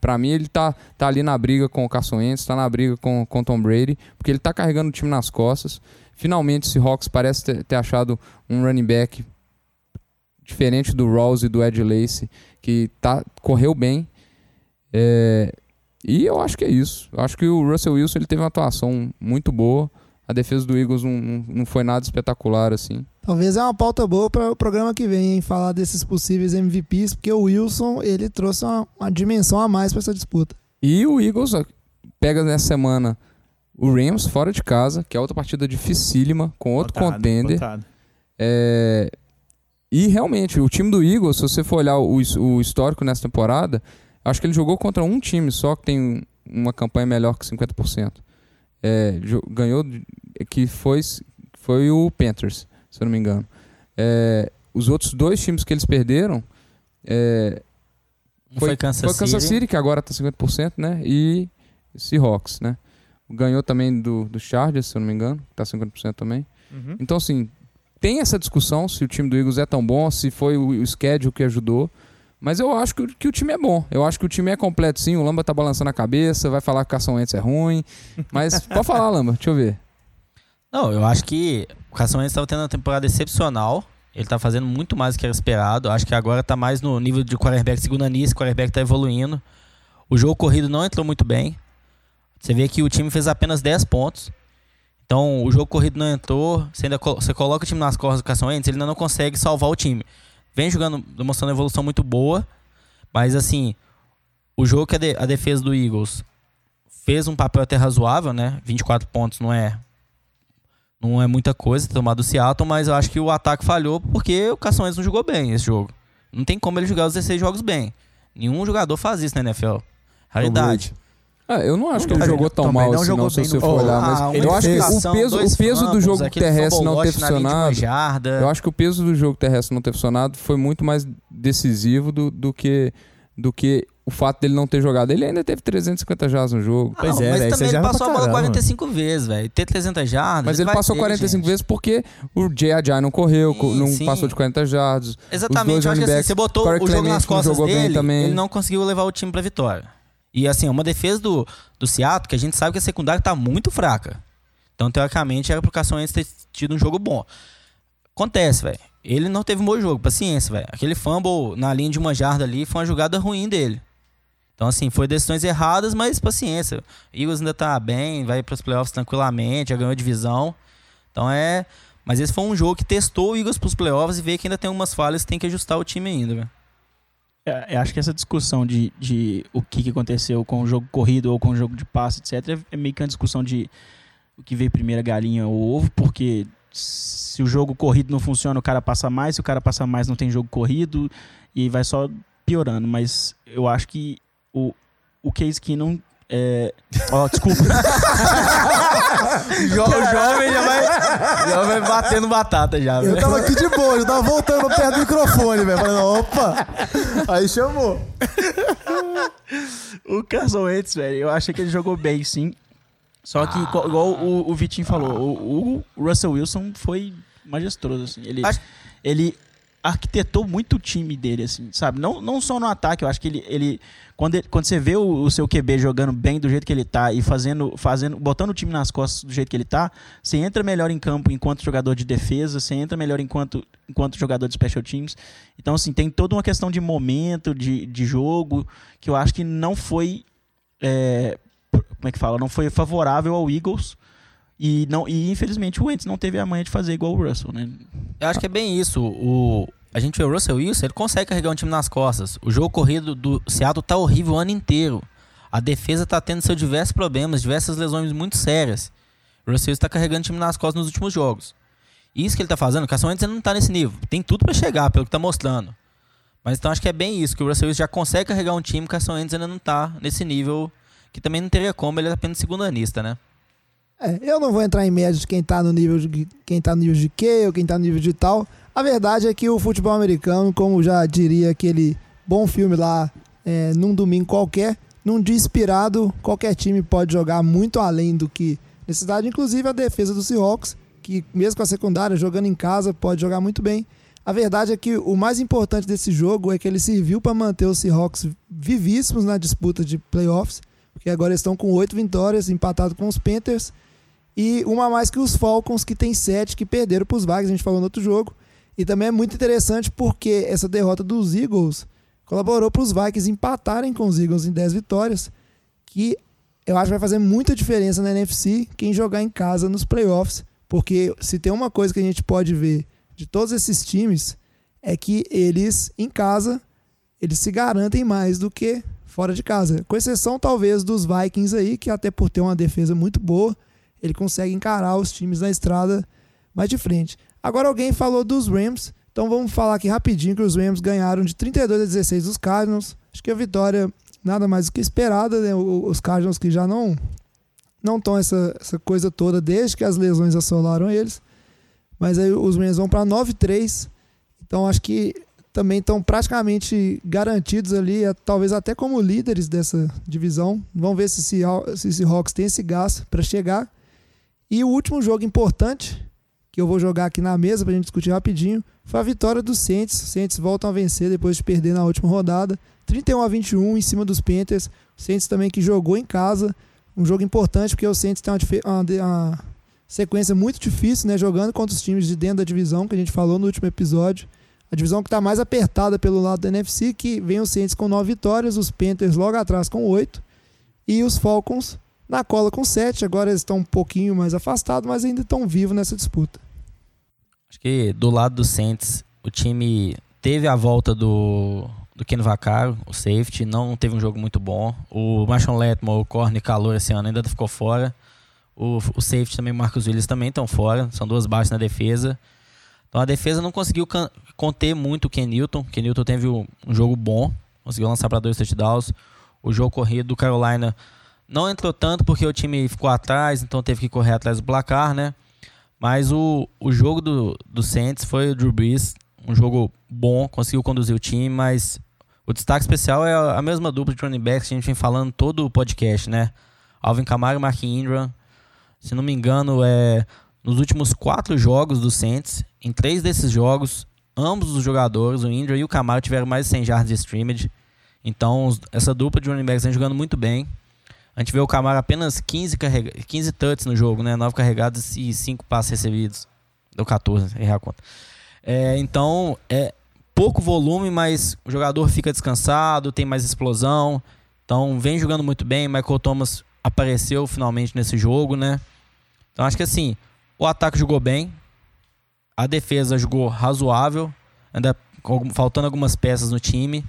Pra mim, ele tá, tá ali na briga com o Carson Wentz, tá na briga com com o Tom Brady, porque ele tá carregando o time nas costas. Finalmente, o Seahawks parece ter, ter achado um running back diferente do Rawls e do Ed Lacy, que tá, correu bem. É, e eu acho que é isso. Eu acho que o Russell Wilson ele teve uma atuação muito boa. A defesa do Eagles não, não, não foi nada espetacular assim. Talvez é uma pauta boa para o programa que vem, hein? Falar desses possíveis MVPs, porque o Wilson, ele trouxe uma, uma dimensão a mais para essa disputa. E o Eagles pega nessa semana o Rams fora de casa, que é outra partida dificílima, com outro Botado, contender. botado. É, E realmente, o time do Eagles, se você for olhar o, o histórico nessa temporada, acho que ele jogou contra um time só que tem uma campanha melhor que 50%. É, ganhou, de- que foi, foi o Panthers, se eu não me engano. É, os outros dois times que eles perderam é, Não foi Kansas foi Kansas City. City, que agora tá 50%, né? E Seahawks, né? Ganhou também do, do Chargers, se eu não me engano, que tá 50% também. Uhum. Então, assim, tem essa discussão se o time do Eagles é tão bom, se foi o, o schedule que ajudou. Mas eu acho que, o- que o time é bom. Eu acho que o time é completo, sim. O Lamba tá balançando a cabeça, vai falar que o Carson Wentz é ruim. Mas <laughs> pode falar, Lamba, deixa eu ver. Não, eu acho que o Carson Wentz estava tendo uma temporada excepcional. Ele tá fazendo muito mais do que era esperado. Eu Acho que agora tá mais no nível de quarterback segunda nisso, o quarterback tá evoluindo. O jogo corrido não entrou muito bem. Você vê que o time fez apenas 10 pontos. Então, o jogo corrido não entrou. Você ainda você coloca o time nas costas do Carson Wentz, ele ainda não consegue salvar o time. Vem jogando, demonstrando uma evolução muito boa. Mas, assim, o jogo que a, de- a defesa do Eagles fez um papel até razoável, né? 24 pontos não é não é muita coisa tomar do Seattle, mas eu acho que o ataque falhou porque o Carson Wentz não jogou bem esse jogo. Não tem como ele jogar os 16 jogos bem. Nenhum jogador faz isso na NFL. Raridade. Ah, eu não acho que ele jogou tão mal não assim, não, se você for olhar. ah, Mas uma eu acho que o peso, o peso do jogo terrestre não ter funcionado. Eu acho que o peso do jogo terrestre não ter funcionado foi muito mais decisivo do, do que do que o fato dele não ter jogado. Ele ainda teve 350 jardas no jogo. Pois Não, é, mas velho, também ele passou a bola caramba. 45 vezes, velho. Ter 300 jardas. Mas ele passou ter, 45 gente. vezes porque o Jay Ajay não correu, Sim, não sim. passou de 40 jardas. Exatamente, dois eu acho que assim, você botou Corey o jogo Clement nas costas jogou bem dele, também. ele não conseguiu levar o time pra vitória. E assim, é uma defesa do, do Seattle que a gente sabe que a secundária tá muito fraca. Então, teoricamente, era pro Wentz ter tido um jogo bom. Acontece, velho. Ele não teve um bom jogo, paciência, velho. Aquele fumble na linha de uma jarda ali foi uma jogada ruim dele. Então, assim, foi decisões erradas, mas paciência. Eagles ainda tá bem, vai pros playoffs tranquilamente, já ganhou divisão. Então é. Mas esse foi um jogo que testou o Eagles pros playoffs e vê que ainda tem algumas falhas tem que ajustar o time ainda, velho. É, eu acho que essa discussão de, de o que, aconteceu com o jogo corrido ou com o jogo de passe, etc., é meio que uma discussão de o que veio primeiro a galinha ou o ovo, porque se o jogo corrido não funciona, o cara passa mais, se o cara passa mais, não tem jogo corrido, e vai só piorando. Mas eu acho que o, o Case Keenum. É... Ó, desculpa. <laughs> o jo- o jovem já vai, já vai batendo batata já, Eu velho. tava aqui de boa, eu tava voltando pra perto do microfone, velho. Falando, opa! Aí chamou. O Carson Wentz, velho, eu achei que ele jogou bem, sim. Só que, igual, igual o, o Vitinho falou, o, o Russell Wilson foi majestoso, assim. Ele, Acho- ele arquitetou muito o time dele, assim, sabe? Não, não só no ataque, eu acho que ele. ele quando, ele- quando você vê o, o seu QB jogando bem do jeito que ele tá e fazendo, fazendo, botando o time nas costas do jeito que ele tá, você entra melhor em campo enquanto jogador de defesa, você entra melhor enquanto, enquanto jogador de special teams. Então, assim, tem toda uma questão de momento, de, de jogo, que eu acho que não foi. é, como é que fala? Não foi favorável ao Eagles. E, não, e infelizmente o Wentz não teve a manha de fazer igual o Russell, né? Eu acho que é bem isso. O, a gente vê o Russell Wilson, ele consegue carregar um time nas costas. O jogo corrido do Seattle tá horrível o ano inteiro. A defesa tá tendo seus diversos problemas, diversas lesões muito sérias. O Russell Wilson tá carregando o time nas costas nos últimos jogos. Isso que ele tá fazendo, o Carson Wentz não tá nesse nível. Tem tudo pra chegar, pelo que tá mostrando. Mas então acho que é bem isso, que o Russell Wilson já consegue carregar um time, o Carson Wentz ainda não tá nesse nível, que também não teria como, ele é apenas segundo anista, né? É, eu não vou entrar em média de quem tá no nível de quem tá no nível de quê ou quem tá no nível de tal. A verdade é que o futebol americano, como já diria aquele bom filme lá, é, num domingo qualquer, num dia inspirado, qualquer time pode jogar muito além do que necessidade, inclusive a defesa do Seahawks, que mesmo com a secundária jogando em casa pode jogar muito bem. A verdade é que o mais importante desse jogo é que ele serviu para manter os Seahawks vivíssimos na disputa de playoffs, porque agora estão com oito vitórias, empatados com os Panthers e uma a mais que os Falcons, que tem sete, que perderam para os Vikings, a gente falou no outro jogo. E também é muito interessante porque essa derrota dos Eagles colaborou para os Vikings empatarem com os Eagles em 10 vitórias, que eu acho que vai fazer muita diferença na NFC quem jogar em casa nos playoffs, porque se tem uma coisa que a gente pode ver de todos esses times é que eles em casa eles se garantem mais do que fora de casa, com exceção talvez dos Vikings aí, que até por ter uma defesa muito boa, ele consegue encarar os times na estrada mais de frente. Agora alguém falou dos Rams, então vamos falar aqui rapidinho que os Rams ganharam de 32 a 16 dos Cardinals. Acho que a vitória nada mais do que esperada, né? Os Cardinals que já não não estão essa, essa coisa toda desde que as lesões assolaram eles. Mas aí os Rams vão para 9-3. Então acho que também estão praticamente garantidos ali, eh, talvez até como líderes dessa divisão. Vamos ver se esse, se esse Hawks tem esse gás para chegar. E o último jogo importante, que eu vou jogar aqui na mesa pra gente discutir rapidinho, foi a vitória dos Saints. Os Saints voltam a vencer depois de perder na última rodada. 31 a 21 em cima dos Panthers. O Saints também que jogou em casa. Um jogo importante porque o Saints tem uma, uma uma sequência muito difícil, né? Jogando contra os times de dentro da divisão, que a gente falou no último episódio. A divisão que está mais apertada pelo lado da NFC, que vem os Saints com 9 vitórias, os Panthers logo atrás com 8 e os Falcons na cola com 7. Agora eles estão um pouquinho mais afastados, mas ainda estão vivos nessa disputa. Acho que do lado do Saints, o time teve a volta do, do Ken Vaccaro, o safety, não teve um jogo muito bom. O Marshall Letmore, o corner calor esse ano ainda ficou fora. O, o safety também, o Marcos Williams também estão fora. São duas baixas na defesa. Então a defesa não conseguiu conter muito o Ken Newton. Ken Newton teve um, um jogo bom, conseguiu lançar para dois touchdowns. O jogo corrido do Carolina não entrou tanto porque o time ficou atrás, então teve que correr atrás do placar, né? Mas o, o jogo do, do Saints foi o Drew Brees, um jogo bom, conseguiu conduzir o time, mas o destaque especial é a, mesma dupla de running backs que a gente vem falando todo o podcast, né? Alvin Kamara e Mark Ingram. Se não me engano, é nos últimos quatro jogos do Saints, em três desses jogos, ambos os jogadores, o Ingram e o Kamara, tiveram mais de 100 jardas de scrimmage. Então, essa dupla de running backs vem jogando muito bem. A gente vê o Camara apenas 15, carrega 15 touches no jogo, né? 9 carregadas e 5 passes recebidos. Deu 14, errei a conta. É, então, é pouco volume, mas o jogador fica descansado, tem mais explosão. Então, vem jogando muito bem. Michael Thomas apareceu finalmente nesse jogo, né? Então, acho que assim, o ataque jogou bem. A defesa jogou razoável. Ainda faltando algumas peças no time.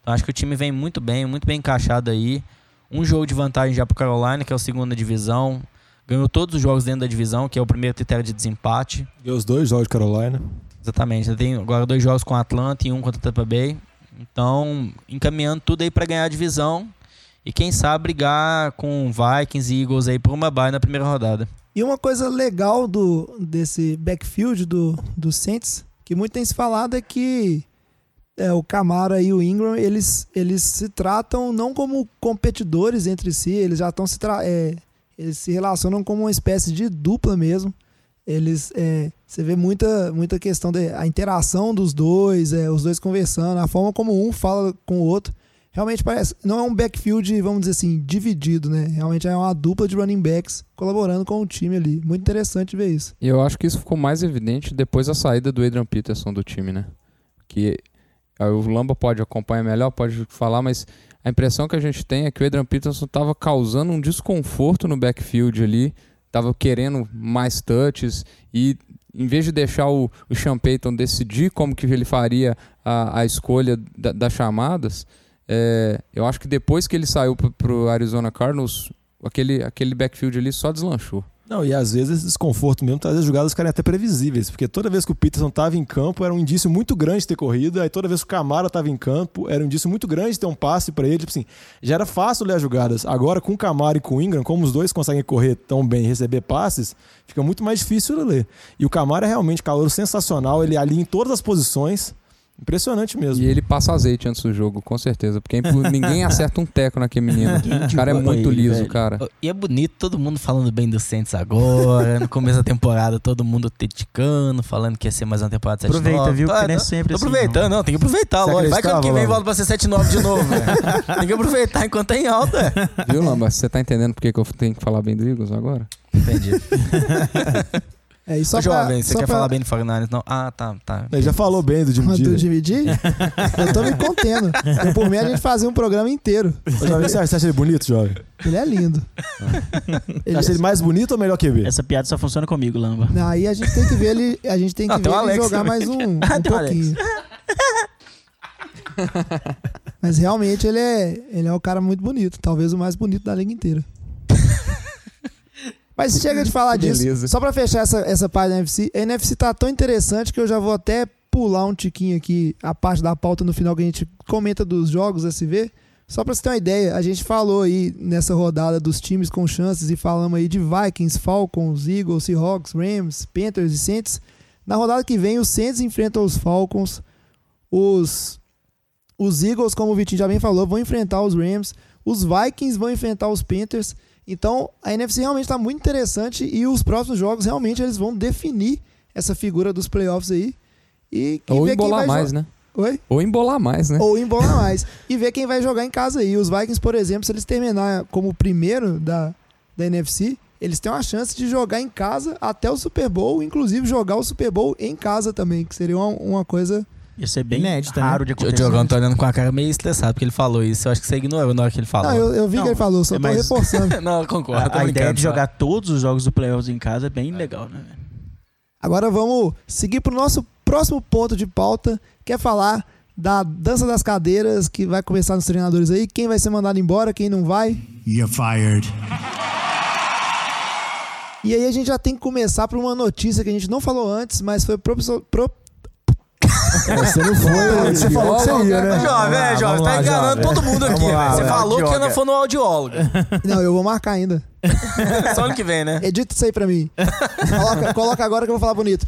Então, acho que o time vem muito bem, muito bem encaixado aí. Um jogo de vantagem já pro Carolina, que é o segunda divisão. Ganhou todos os jogos dentro da divisão, que é o primeiro critério de desempate. Deu os dois jogos de Carolina. Exatamente. Já tem agora dois jogos com a Atlanta e um contra a Tampa Bay. Então, encaminhando tudo aí para ganhar a divisão. E quem sabe brigar com Vikings e Eagles aí por uma bye na primeira rodada. E uma coisa legal do, desse backfield do, do Saints, que muito tem se falado, é que é, o Camara e o Ingram, eles, eles se tratam não como competidores entre si, eles já estão se é, eles se relacionam como uma espécie de dupla mesmo. Eles, é, você vê muita, muita questão da interação dos dois, é, os dois conversando, a forma como um fala com o outro. Realmente parece, não é um backfield, vamos dizer assim, dividido, né? Realmente é uma dupla de running backs colaborando com o time ali. Muito interessante ver isso. E eu acho que isso ficou mais evidente depois da saída do Adrian Peterson do time, né? Que o Lamba pode acompanhar melhor, pode falar, mas a impressão que a gente tem é que o Adrian Peterson estava causando um desconforto no backfield ali, estava querendo mais touches e em vez de deixar o, o Sean Payton decidir como que ele faria a, a escolha da, das chamadas, é, eu acho que depois que ele saiu para o Arizona Cardinals, aquele, aquele backfield ali só deslanchou. Não, e às vezes esse desconforto mesmo traz as jogadas ficarem até previsíveis, porque toda vez que o Peterson estava em campo era um indício muito grande de ter corrida, aí toda vez que o Camara estava em campo era um indício muito grande de ter um passe para ele, tipo assim, já era fácil ler as jogadas. Agora com o Camara e com o Ingram, como os dois conseguem correr tão bem e receber passes, fica muito mais difícil ler. E o Camara é realmente calor sensacional, ele ali em todas as posições, Impressionante mesmo. E ele passa azeite antes do jogo, com certeza. Porque é <laughs> ninguém acerta um teco naquele menino. O cara é muito ele, liso, velho. cara. E é bonito todo mundo falando bem do Saints agora. no começo da temporada, todo mundo criticando, falando que ia ser mais uma temporada 7 Aproveita, viu? Porque não é sempre Tô assim, aproveitando, não. Tem que aproveitar, lógico. Vai que ano que vem volta pra ser 7-9 de novo, velho. <laughs> Tem que aproveitar enquanto tá em alta. Viu, Lamba? Você tá entendendo por que que eu tenho que falar bem do Eagles agora? Entendi. <laughs> É, e só Ô, pra- jovem, você só quer pra- falar bem do 49 não? Ah, tá, tá. Ele já falou bem do Jimmy do dividir? <laughs> eu tô me contendo. Eu, por mim, a gente fazia um programa inteiro. Ô, jovem, Você acha você acha ele bonito, jovem? Ele é lindo. Você Ele- acha ele mais bonito ou melhor que ele? Essa piada só funciona comigo, Lamba. Aí a gente tem que ver ele, a gente tem que Não, tem ver o ele Alex jogar também. mais um, <laughs> um Ah, tem o pouquinho. <laughs> Mas realmente ele é, ele é um cara muito bonito, talvez o mais bonito da liga inteira. Mas <laughs> chega de falar disso. Beleza. Só pra fechar essa, essa parte da NFC, a NFC tá tão interessante que eu já vou até pular um tiquinho aqui a parte da pauta no final que a gente comenta dos jogos SV. Só pra você ter uma ideia, a gente falou aí nessa rodada dos times com chances e falamos aí de Vikings, Falcons, Eagles, Seahawks, Rams, Panthers e Saints. Na rodada que vem, os Saints enfrentam os Falcons, os, os Eagles, como o Vitinho já bem falou, vão enfrentar os Rams, os Vikings vão enfrentar os Panthers. Então, a NFC realmente está muito interessante e os próximos jogos realmente eles vão definir essa figura dos playoffs aí. E, Ou embolar mais, jo- né? Oi? Ou embolar mais, né? Ou embolar mais. <laughs> E ver quem vai jogar em casa aí. Os Vikings, por exemplo, se eles terminar como o primeiro da, da NFC, eles têm uma chance de jogar em casa até o Super Bowl, inclusive jogar o Super Bowl em casa também, que seria uma, uma coisa. Ia ser bem Inédita, né? raro de O acontecer. Diogão tá olhando com a cara meio estressado porque ele falou isso. Eu acho que você ignorou na hora que ele falou. Não, eu, eu vi Não, que ele falou, só é tô mais- reforçando. <laughs> Não, eu concordo. tô A, a ideia de jogar todos os jogos do playoffs em casa é bem legal, né? velho? Agora vamos seguir pro nosso próximo ponto de pauta, que é falar da dança das cadeiras que vai começar nos treinadores aí. Quem vai ser mandado embora, quem não vai. You're fired. E aí a gente já tem que começar por uma notícia que a gente não falou antes, mas foi professor, pro, Você não foi, você falou que você ia, né? Jovem, é, jovem, você tá enganando todo mundo aqui, velho. Você falou que eu não for no audiólogo. <laughs> Não, eu vou marcar ainda. Só ano que vem, né? Edita isso aí pra mim. Coloca, coloca agora que eu vou falar bonito.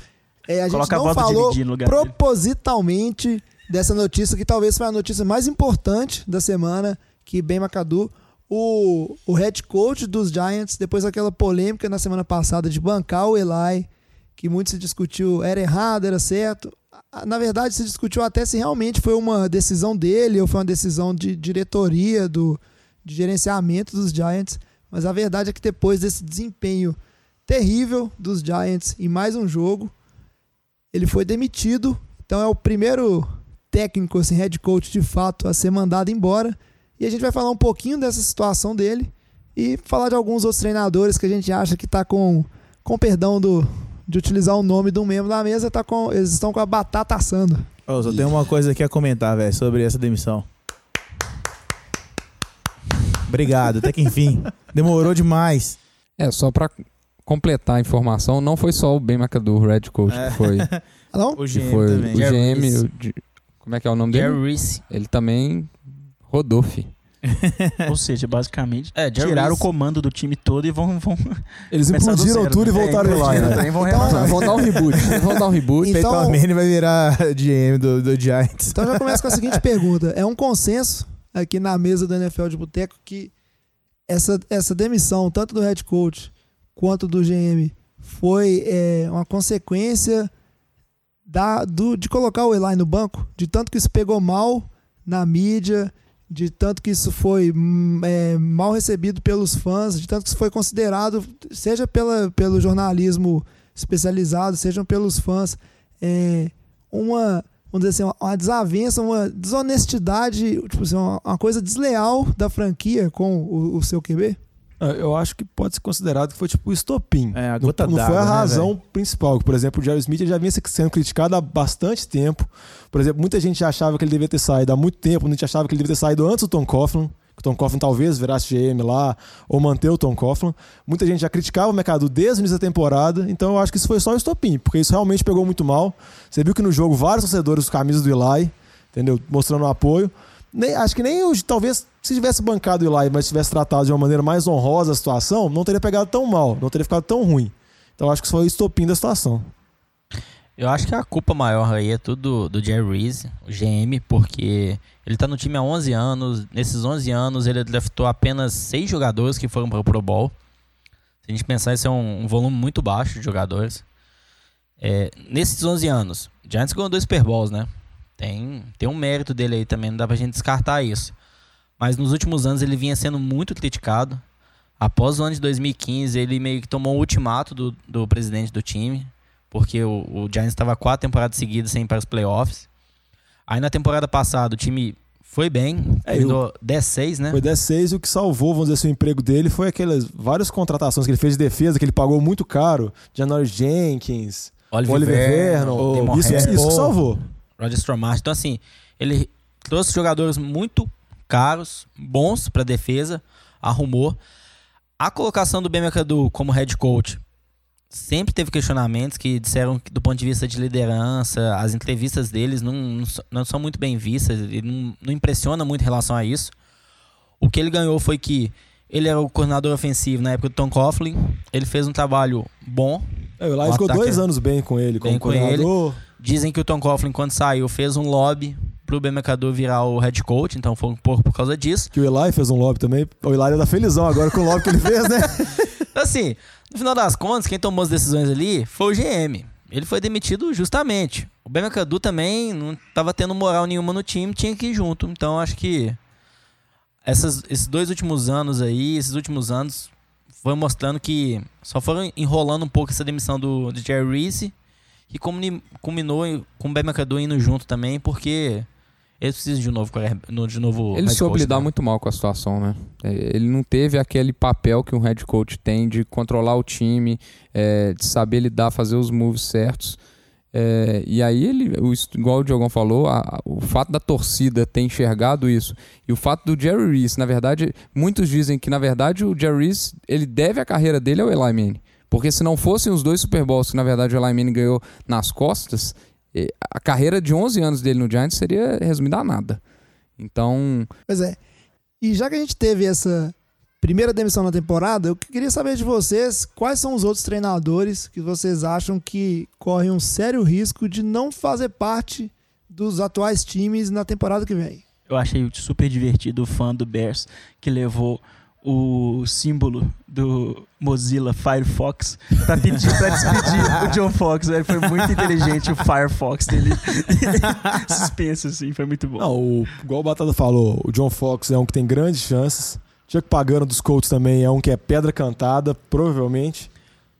É, a gente Coloca a não do falou lugar dele. propositalmente dessa notícia, que talvez foi a notícia mais importante da semana, que Ben McAdoo, o, o head coach dos Giants, depois daquela polêmica na semana passada de bancar o Eli, que muito se discutiu, era errado, era certo. Na verdade, se discutiu até se realmente foi uma decisão dele ou foi uma decisão de diretoria, do, de gerenciamento dos Giants. Mas a verdade é que depois desse desempenho terrível dos Giants em mais um jogo, ele foi demitido. Então é o primeiro técnico, assim, head coach de fato a ser mandado embora. E a gente vai falar um pouquinho dessa situação dele e falar de alguns outros treinadores que a gente acha que tá com, com perdão do, de utilizar o nome de um membro da mesa, tá com, eles estão com a batata assando. Ô, só tem uma coisa aqui a comentar, velho, sobre essa demissão. Obrigado, até que enfim. Demorou demais. É, só pra completar a informação, não foi só o Ben McAdoo, o head coach, É. que foi. <laughs> Ah, não? O GM foi também. o GM. O como é que é o nome dele? Jerry Reese. Ele também rodou, fi. <laughs> Ou seja, basicamente, É, tiraram o comando do time todo e vão. vão Eles implodiram zero. tudo e voltaram É, lá, né? também, vão Então-. Vão dar um reboot. Vão dar um reboot. Então- Peyton Manning vai virar <laughs> GM do, do Giants. Então já começa com a seguinte <laughs> pergunta. É um consenso aqui na mesa do NFL de Boteco que essa, essa demissão, tanto do head coach quanto do GM, foi é, uma consequência da, do, de colocar o Eli no banco, de tanto que isso pegou mal na mídia, de tanto que isso foi hum, é, mal recebido pelos fãs, de tanto que isso foi considerado, seja pela, pelo jornalismo especializado, sejam pelos fãs, é, uma, vamos dizer assim, uma, uma desavença, uma desonestidade, tipo assim, uma, uma coisa desleal da franquia com o, o seu QB? Ah, Eu acho que pode ser considerado que foi tipo o estopim. É, a não, gota não foi d'água, a né, razão velho? principal. Por exemplo, o Jerry Smith já vinha sendo criticado há bastante tempo. Por exemplo, muita gente achava que ele devia ter saído há muito tempo, muita gente achava que ele devia ter saído antes do Tom Coughlin. Que o Tom Coughlin talvez virasse GM lá, ou manter o Tom Coughlin. Muita gente já criticava o mercado desde o início da temporada, então eu acho que isso foi só um estopim, porque isso realmente pegou muito mal. Você viu que no jogo vários torcedores com camisas do Eli, entendeu? Mostrando apoio. Nem- acho que nem os, talvez se tivesse bancado o Eli, mas tivesse tratado de uma maneira mais honrosa a situação, não teria pegado tão mal, não teria ficado tão ruim. Então acho que foi o estopim da situação. Eu acho que a culpa maior aí é tudo do, do Jerry Reese, o GM, porque ele tá no time há 11 anos. Nesses 11 anos, ele draftou apenas 6 jogadores que foram para o Pro Bowl. Se a gente pensar, isso é um, um volume muito baixo de jogadores. É, nesses 11 anos, o Giants ganhou dois Super Bowls, né? Tem, tem um mérito dele aí também, não dá pra gente descartar isso. Mas nos últimos anos ele vinha sendo muito criticado. Após o ano de 2015, ele meio que tomou o ultimato do, do presidente do time, porque o, o Giants estava quatro temporadas seguidas sem ir para os playoffs. Aí na temporada passada o time foi bem, É, terminou 10-6, né? Foi 10-6 e o que salvou, vamos dizer assim, o emprego dele foi aquelas várias contratações que ele fez de defesa, que ele pagou muito caro. Janoris Jenkins, Oliver, Vernon. Damon isso, isso que salvou. Roger Stromart. Então, assim, ele trouxe jogadores muito caros, bons para defesa, arrumou. A colocação do Ben McAdoo como head coach sempre teve questionamentos que disseram que, do ponto de vista de liderança, as entrevistas deles não, não, não são muito bem vistas, ele não, não impressiona muito em relação a isso. O que ele ganhou foi que ele era o coordenador ofensivo na época do Tom Coughlin, ele fez um trabalho bom, É, o Eli O ficou dois anos bem com ele, como bem com ele. Dizem que o Tom Coughlin, quando saiu, fez um lobby pro Ben McAdoo virar o head coach, então foi um pouco por causa disso. Que o Eli fez um lobby também. O Eli tá felizão agora com o lobby que ele fez, né? <laughs> Assim, no final das contas, quem tomou as decisões ali foi o GM. Ele foi demitido justamente. O Ben McAdoo também não tava tendo moral nenhuma no time, tinha que ir junto. Então, acho que essas- esses dois últimos anos aí, esses últimos anos, foi mostrando que só foram enrolando um pouco essa demissão do, do Jerry Reese, que culminou com o Ben McAdoo indo junto também, porque eles precisam de um novo, de novo Ele soube coach, lidar né? muito mal com a situação, né? É, Ele não teve aquele papel que um head coach tem de controlar o time, é, de saber lidar, fazer os moves certos. É, e aí ele, o- igual o Diogão falou, a- a- o fato da torcida ter enxergado isso e o fato do Jerry Reese, na verdade, muitos dizem que na verdade o Jerry Reese ele deve a carreira dele ao Eli Manning, porque se não fossem os dois Super Bowls que na verdade o Eli Manning ganhou nas costas, a carreira de 11 anos dele no Giants seria resumida a nada. Então, Pois é. E já que a gente teve essa primeira demissão na temporada, eu queria saber de vocês quais são os outros treinadores que vocês acham que correm um sério risco de não fazer parte dos atuais times na temporada que vem. Eu achei super divertido o fã do Bears que levou o símbolo do Mozilla Firefox pra pedir pra despedir o John Fox, velho. Foi muito inteligente o Firefox dele. <laughs> Suspenso, assim, foi muito bom. Não, o, igual o Batata falou, o John Fox é um que tem grandes chances. Chuck Pagano dos Colts também é um que é pedra cantada, provavelmente.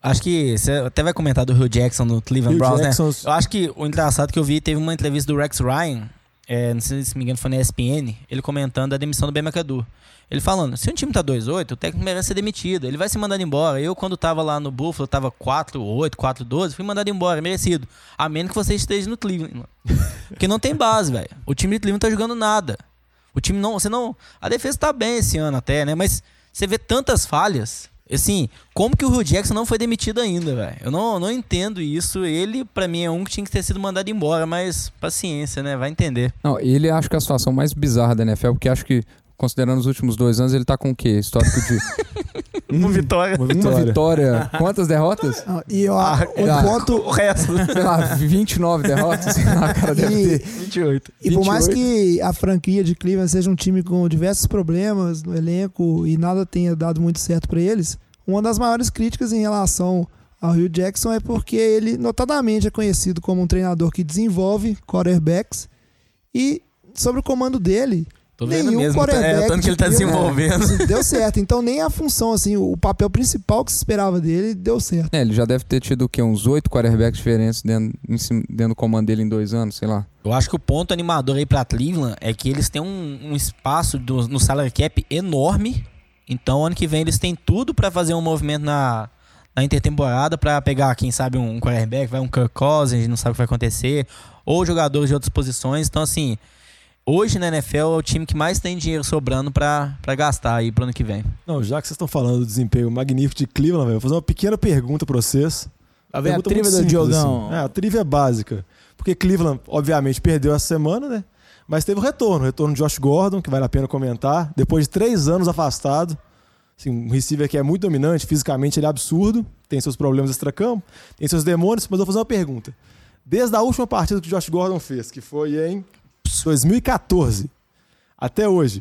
Acho que você até vai comentar do Hugh Jackson no Cleveland Hugh Browns, né? Jackson- Eu acho que o engraçado que eu vi, teve uma entrevista do Rex Ryan, é, não sei se me engano foi na ESPN, ele comentando a demissão do Ben McAdoo. Ele falando, se um time tá 2-8, o técnico merece ser demitido, ele vai ser mandado embora. Eu, quando tava lá no Buffalo, tava 4-8, 4-12, fui mandado embora, merecido. A menos que você esteja no Cleveland. <laughs> Porque não tem base, velho. O time de Cleveland tá jogando nada. O time não, você não, a defesa tá bem esse ano até, né? Mas você vê tantas falhas. Assim, como que o Hugh Jackson não foi demitido ainda, velho? Eu não, não entendo isso. Ele, pra mim, é um que tinha que ter sido mandado embora, mas paciência, né? Vai entender. Não, ele acho que é a situação mais bizarra da NFL, porque acho que, considerando os últimos dois anos, ele tá com o quê? Histórico de <laughs> Uma vitória. Uma uma vitória. vitória. <laughs> Quantas derrotas? Ah, E ó, um ah, ponto. O resto. <laughs> Sei lá, 29 derrotas? Sei lá, cara deve ter. E, 28. e por mais 28. que a franquia de Cleveland seja um time com diversos problemas no elenco e nada tenha dado muito certo pra eles, uma das maiores críticas em relação ao Hugh Jackson é porque ele, notadamente, é conhecido como um treinador que desenvolve quarterbacks e, sobre o comando dele, Tô vendo nenhum mesmo, tá- é, quarterback tanto que ele tá desenvolvendo. deu certo. Então, nem a função, assim, o papel principal que se esperava dele deu certo. É, ele já deve ter tido o quê? Uns oito quarterbacks diferentes dentro, dentro do comando dele em dois anos, sei lá. Eu acho que o ponto animador aí pra Cleveland é que eles têm um, um espaço do- no salary cap enorme. Então, ano que vem, eles têm tudo pra fazer um movimento na, na intertemporada pra pegar, quem sabe, um quarterback, vai um Kirk Cousins, a gente não sabe o que vai acontecer, ou jogadores de outras posições. Então, assim, hoje na NFL é o time que mais tem dinheiro sobrando pra, pra gastar aí pro ano que vem. Não, já que vocês estão falando do desempenho magnífico de Cleveland, vou fazer uma pequena pergunta pra vocês. Tá vendo a Pergunta trivia do simples, Diogão? assim. É, a trivia é básica. Porque Cleveland, obviamente, perdeu essa semana, né? Mas teve o retorno. O retorno de Josh Gordon, que vale a pena comentar. Depois de três anos afastado. Assim, um receiver que é muito dominante, fisicamente ele é absurdo. Tem seus problemas extracampo, tem seus demônios. Mas eu vou fazer uma pergunta. Desde a última partida que o Josh Gordon fez, que foi em 2014, até hoje,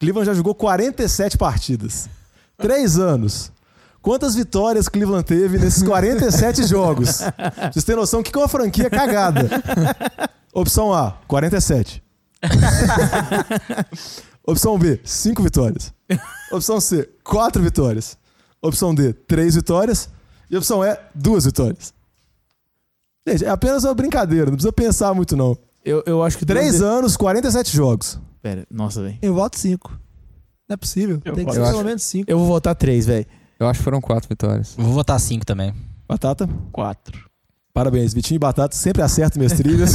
Cleveland já jogou 47 partidas. Três anos. Quantas vitórias Cleveland teve nesses 47 <laughs> jogos? Vocês têm noção que é uma franquia cagada. Opção A, 47. <laughs> Opção B, 5 vitórias. Opção C, 4 vitórias. Opção D, 3 vitórias. E opção E, 2 vitórias. Gente, é apenas uma brincadeira, não precisa pensar muito não. Eu, eu acho que... 3 anos, 47 jogos. Pera, nossa, velho. Eu voto 5. Não é possível. Tem que voto- ser eu pelo acho- menos 5. Eu vou votar três, velho. Eu acho que foram quatro vitórias. Vou votar 5 também. Batata, Quatro. Parabéns. Vitinho e Batata sempre acertam minhas trilhas.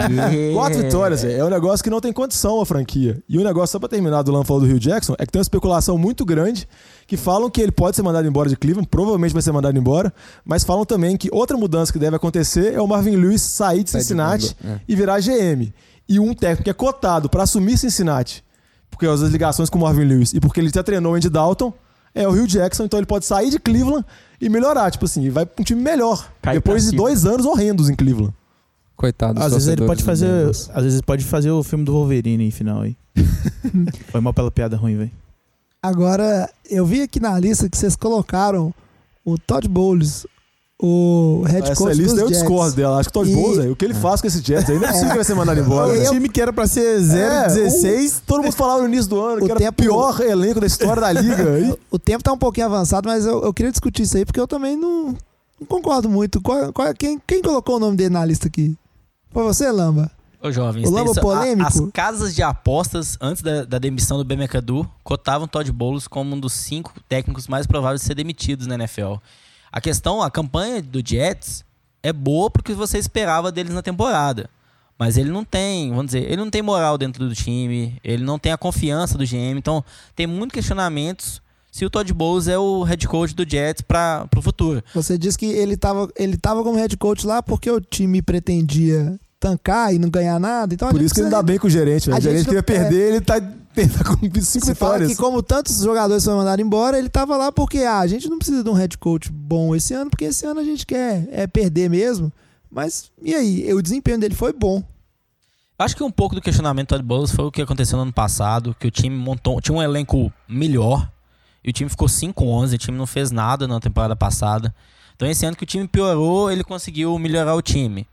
<laughs> Quatro vitórias, velho. É um negócio que não tem condição a franquia. E o negócio, só pra terminar do Lan falou do Rio Jackson, é que tem uma especulação muito grande que falam que ele pode ser mandado embora de Cleveland, provavelmente vai ser mandado embora, mas falam também que outra mudança que deve acontecer é o Marvin Lewis sair de Cincinnati é. e virar GM. E um técnico que é cotado pra assumir Cincinnati, porque as ligações com o Marvin Lewis e porque ele já treinou o Andy Dalton, é o Rio Jackson, então ele pode sair de Cleveland e melhorar, tipo assim, e vai pra um time melhor. Cai depois de dois anos horrendos em Cleveland. Coitado Às vezes ele pode fazer. Bengals. Às vezes ele pode fazer o filme do Wolverine em final aí. <laughs> Foi mal pela piada ruim, velho. Agora, eu vi aqui na lista que vocês colocaram o Todd Bowles, o head Essa coach lista dos eu Jets. discordo dela. Acho que o Todd E- Bowles, o que ele faz com esse Jets aí, não é possível que vai ser mandado embora. O time que era pra ser É, 0-16. o- Todo mundo falava no início do ano O que era tempo- o pior elenco da história da liga. <laughs> E- O tempo tá um pouquinho avançado, mas eu, eu queria discutir isso aí, porque eu também não, não concordo muito. Qual- qual- quem, quem colocou o nome dele na lista aqui? Foi você, Lamba? Ô, jovens, O Lamba essa- a- polêmico? as casas de apostas, antes da, da demissão do Ben McAdoo, cotavam Todd Bowles como um dos cinco técnicos mais prováveis de ser demitidos na NFL. A questão, a campanha do Jets é boa porque você esperava deles na temporada. Mas ele não tem, vamos dizer, ele não tem moral dentro do time, ele não tem a confiança do GM, então tem muitos questionamentos se o Todd Bowles é o head coach do Jets para o futuro. Você disse que ele tava, ele tava como head coach lá porque o time pretendia tancar e não ganhar nada. Então Por isso que ele dá bem com o gerente. A O gerente queria não- perder, ele tá, ele tá com <laughs> cinco Você fala vitórias. que como tantos jogadores foram mandados embora, ele tava lá porque ah, a gente não precisa de um head coach bom esse ano, porque esse ano a gente quer é perder mesmo. Mas e aí? O desempenho dele foi bom. Acho que um pouco do questionamento do Todd Bowles foi o que aconteceu no ano passado, que o time montou, tinha um elenco melhor e o time ficou 5-11, o time não fez nada na temporada passada. Então esse ano que o time piorou, ele conseguiu melhorar o time.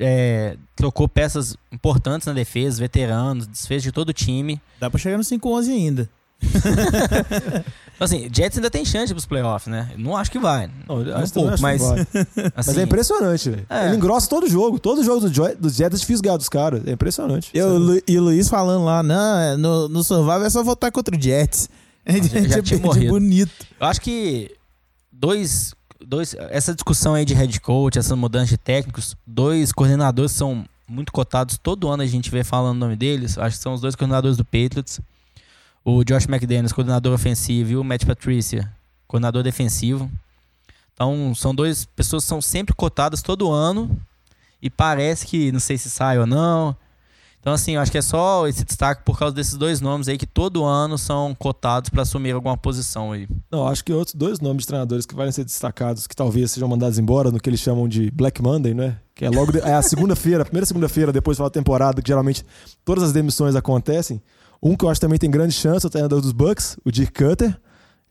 É, trocou peças importantes na defesa, veteranos, desfez de todo o time. Dá pra chegar no 5-11 ainda. Então <laughs> assim, Jets ainda tem chance pros playoffs, né? Não acho que vai. Não, um pouco, mas, vai. <laughs> assim, Mas é impressionante, velho. É. Ele engrossa todo jogo. Todo jogo do Jo- dos Jets é difícil ganhar dos caras. É impressionante. Eu. Lu- e o Luiz falando lá, não, é, no, no Survival é só votar contra o Jets. A gente, já a <laughs> gente tinha perde morrido. bonito. Eu acho que dois, dois. Essa discussão aí de head coach, essa mudança de técnicos, dois coordenadores são muito cotados. Todo ano a gente vê falando o nome deles. Acho que são os dois coordenadores do Patriots. O Josh McDaniels, coordenador ofensivo, e o Matt Patricia, coordenador defensivo. Então, são duas pessoas que são sempre cotadas todo ano. E parece que, não sei se sai ou não. Então, assim, eu acho que é só esse destaque por causa desses dois nomes aí que todo ano são cotados para assumir alguma posição aí. Não, acho que outros dois nomes de treinadores que valem ser destacados, que talvez sejam mandados embora no que eles chamam de Black Monday, né? Que é logo de- é a segunda-feira, a <laughs> primeira segunda-feira depois da temporada, que geralmente todas as demissões acontecem. Um que eu acho também tem grande chance, é o treinador dos Bucks, o Dirk Cutter.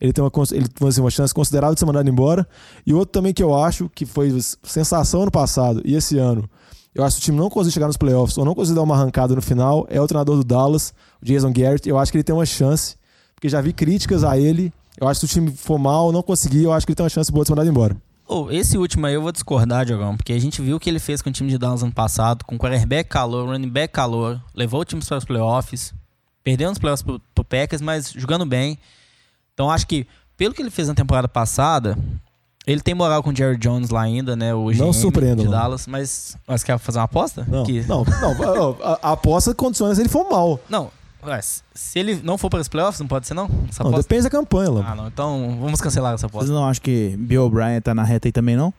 Ele tem uma, ele assim, uma chance considerável de ser mandado embora. E outro também que eu acho que foi sensação ano passado e esse ano. Eu acho que o time não conseguir chegar nos playoffs ou não conseguir dar uma arrancada no final é o treinador do Dallas, o Jason Garrett. Eu acho que ele tem uma chance, porque já vi críticas a ele. Eu acho que se o time for mal, não conseguir, eu acho que ele tem uma chance boa de ser mandado embora. Ô, esse último aí eu vou discordar, Diogão, porque a gente viu o que ele fez com o time de Dallas ano passado, com quarterback calor, running back calor, levou o time para os playoffs, perdeu nos playoffs pro, pro Packers, mas jogando bem. Então acho que, pelo que ele fez na temporada passada, ele tem moral com o Jerry Jones lá ainda, né? O GM surpreenda, de não. Dallas, mas você quer fazer uma aposta? Não, Que- não, não. A, a aposta condiciona se ele for mal. Não, ué, se ele não for para os playoffs, não pode ser não? Essa Não, aposta? depende da campanha, lá. Ah, não. Então vamos cancelar essa Vocês aposta. não acham que Bill O'Brien tá na reta aí também, não?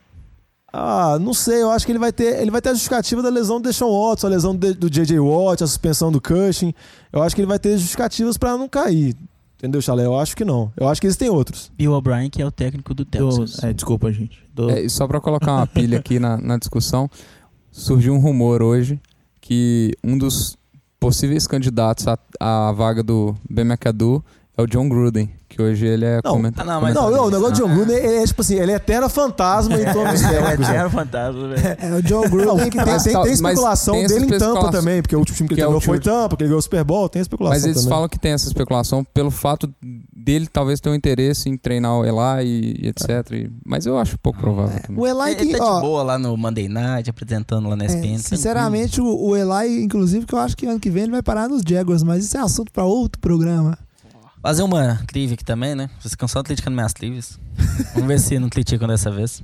Ah, não sei, eu acho que ele vai ter, ele vai ter a justificativa da lesão do Deshaun Watson, a lesão de- do JJ Watt, a suspensão do Cushing. Eu acho que ele vai ter justificativas pra não cair. Entendeu, Chalé? Eu acho que não. Eu acho que existem outros. Bill O'Brien, que é o técnico do Do- Texas. é, desculpa, gente. Do- É, e só pra colocar uma pilha aqui na, na discussão, surgiu um rumor hoje que um dos possíveis candidatos à, à vaga do Ben McAdoo é o John Gruden, que hoje ele é Não. comenta- Ah, não, mas- Não, não, o negócio de John Ah. Gruden ele é tipo assim, ele é eterno fantasma em torno dos técnicos. né? Era fantasma, velho. É, o John Gruden que que tem, tem, tem especulação tem dele em Tampa também, porque o último time que ele é o treinou foi Tampa, que ele ganhou o Super Bowl, tem especulação Mas eles também. falam que tem essa especulação pelo fato dele talvez ter um interesse em treinar o Eli e, e etc. E- mas eu acho pouco provável também. O Eli Ele que, tá ó, de boa lá no Monday Night, apresentando lá na é, SPN. sinceramente, o, o Eli, inclusive, que eu acho que ano que vem ele vai parar nos Jaguars, mas isso é assunto pra outro programa. Fazer uma trivia aqui também, né? Vocês só criticando minhas trivias. Vamos ver se não criticam dessa vez.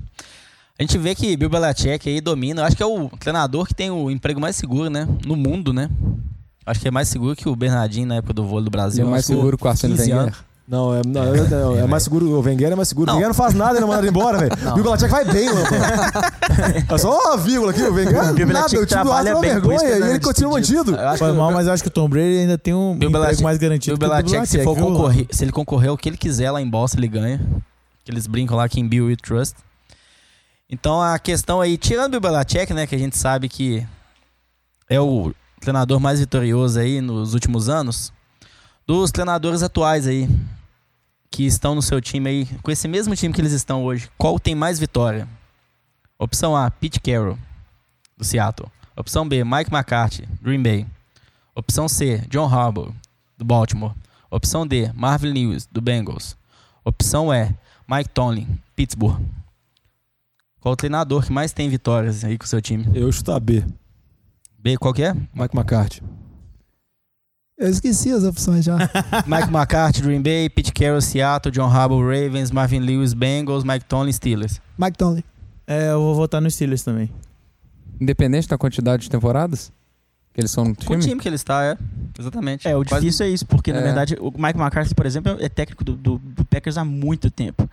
A gente vê que Bill Belichick aí domina. Eu acho que é o treinador que tem o emprego mais seguro, né? No mundo, né? Acho que é mais seguro que o Bernardinho na época do vôlei do Brasil. Ele é mais seguro que o Arsene 15 Wenger. Não, é, não, é, não, é mais seguro. O Wenger é mais seguro. O Não. Wenger não faz nada, ele é mandado embora, velho. Não. O Belichick vai bem, mano. É <laughs> só uma vírgula aqui, o Wenger. Bill nada, o time do trabalha Arsenal é uma bem, por isso vergonha que e ele ele é continua mantido. Foi o mal, mas eu acho que o Tom Brady ainda tem um emprego mais garantido o Belichick, se, for concorrer, se ele concorrer o que ele quiser lá em Boston, ele ganha. Eles brincam lá que em Bill We Trust. Então a questão aí, tirando o Belichick, né, que a gente sabe que é o treinador mais vitorioso aí nos últimos anos, dos treinadores atuais aí, que estão no seu time aí, com esse mesmo time que eles estão hoje, qual tem mais vitória? Opção A, Pete Carroll, do Seattle. Opção B, Mike McCarthy, Green Bay. Opção C, John Harbaugh, do Baltimore. Opção D, Marvin Lewis, do Bengals. Opção E, Mike Tomlin, Pittsburgh. Qual o treinador que mais tem vitórias aí com o seu time? Eu chuto a B. B, qual que é? Mike McCarthy. Eu esqueci as opções já. <laughs> Mike McCarthy, Green Bay, Pete Carroll, Seattle, John Harbaugh, Ravens, Marvin Lewis, Bengals, Mike Tomlin, Steelers. Mike Tomlin. É, eu vou votar no Steelers também. Independente da quantidade de temporadas que eles são no Com o time. time que ele está, é. Exatamente. É, o Quase- difícil é isso, porque na É. verdade o Mike McCarthy, por exemplo, é técnico do, do- do Packers há muito tempo.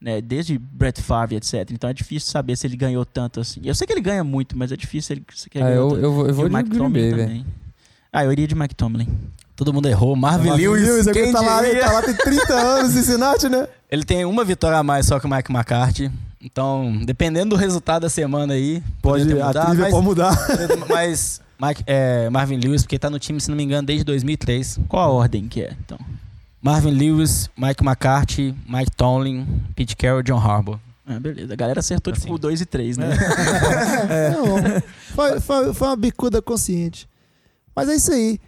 Né, desde Brett Favre, etc. Então é difícil saber se ele ganhou tanto assim. Eu sei que ele ganha muito, mas é difícil ele, se ele Ah, eu, tanto. eu, vou- eu vou o de Mike Green Tomlin Bay, velho. Ah, eu iria de Mike Tomlin. Todo mundo errou. Marvin, Marvin Lewis, Lewis, quem ele tá lá, ele tá lá, tem 30 <laughs> anos em Cincinnati, né? Ele tem uma vitória a mais só que o Mike McCarthy. Então, dependendo do resultado da semana aí, Pode, a trivia mas, pode mudar. mas Mike- é, Marvin Lewis, porque tá no time, se não me engano, desde 2003. Qual a ordem que é, então? Marvin Lewis, Mike McCarthy, Mike Tomlin, Pete Carroll, John Harbaugh. Ah, beleza. A galera acertou Assim. tipo o 2 e 3, né? <laughs> Não, foi, foi, foi uma bicuda consciente. Mas é isso aí.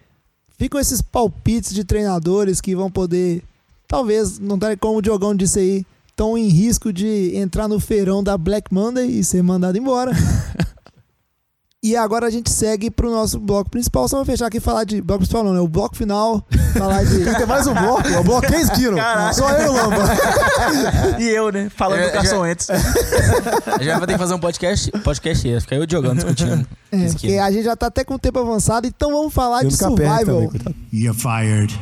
Ficam esses palpites de treinadores que vão poder, talvez, não tá como o Diogão disse aí, estão em risco de entrar no feirão da Black Monday e ser mandado embora. <laughs> E agora a gente segue pro nosso bloco principal. Só vou fechar aqui e falar de. Bloco principal não, né? O bloco final. Falar de. <laughs> Tem mais um bloco. O bloco quem esquino? Só eu e o Lamba. <laughs> e eu, né? Falando É, do garçom antes. <laughs> A gente vai ter que fazer um podcast, podcast esse, fica eu jogando, discutindo. É, porque a gente já tá até com o tempo avançado, então vamos falar E de survival. também. You're fired.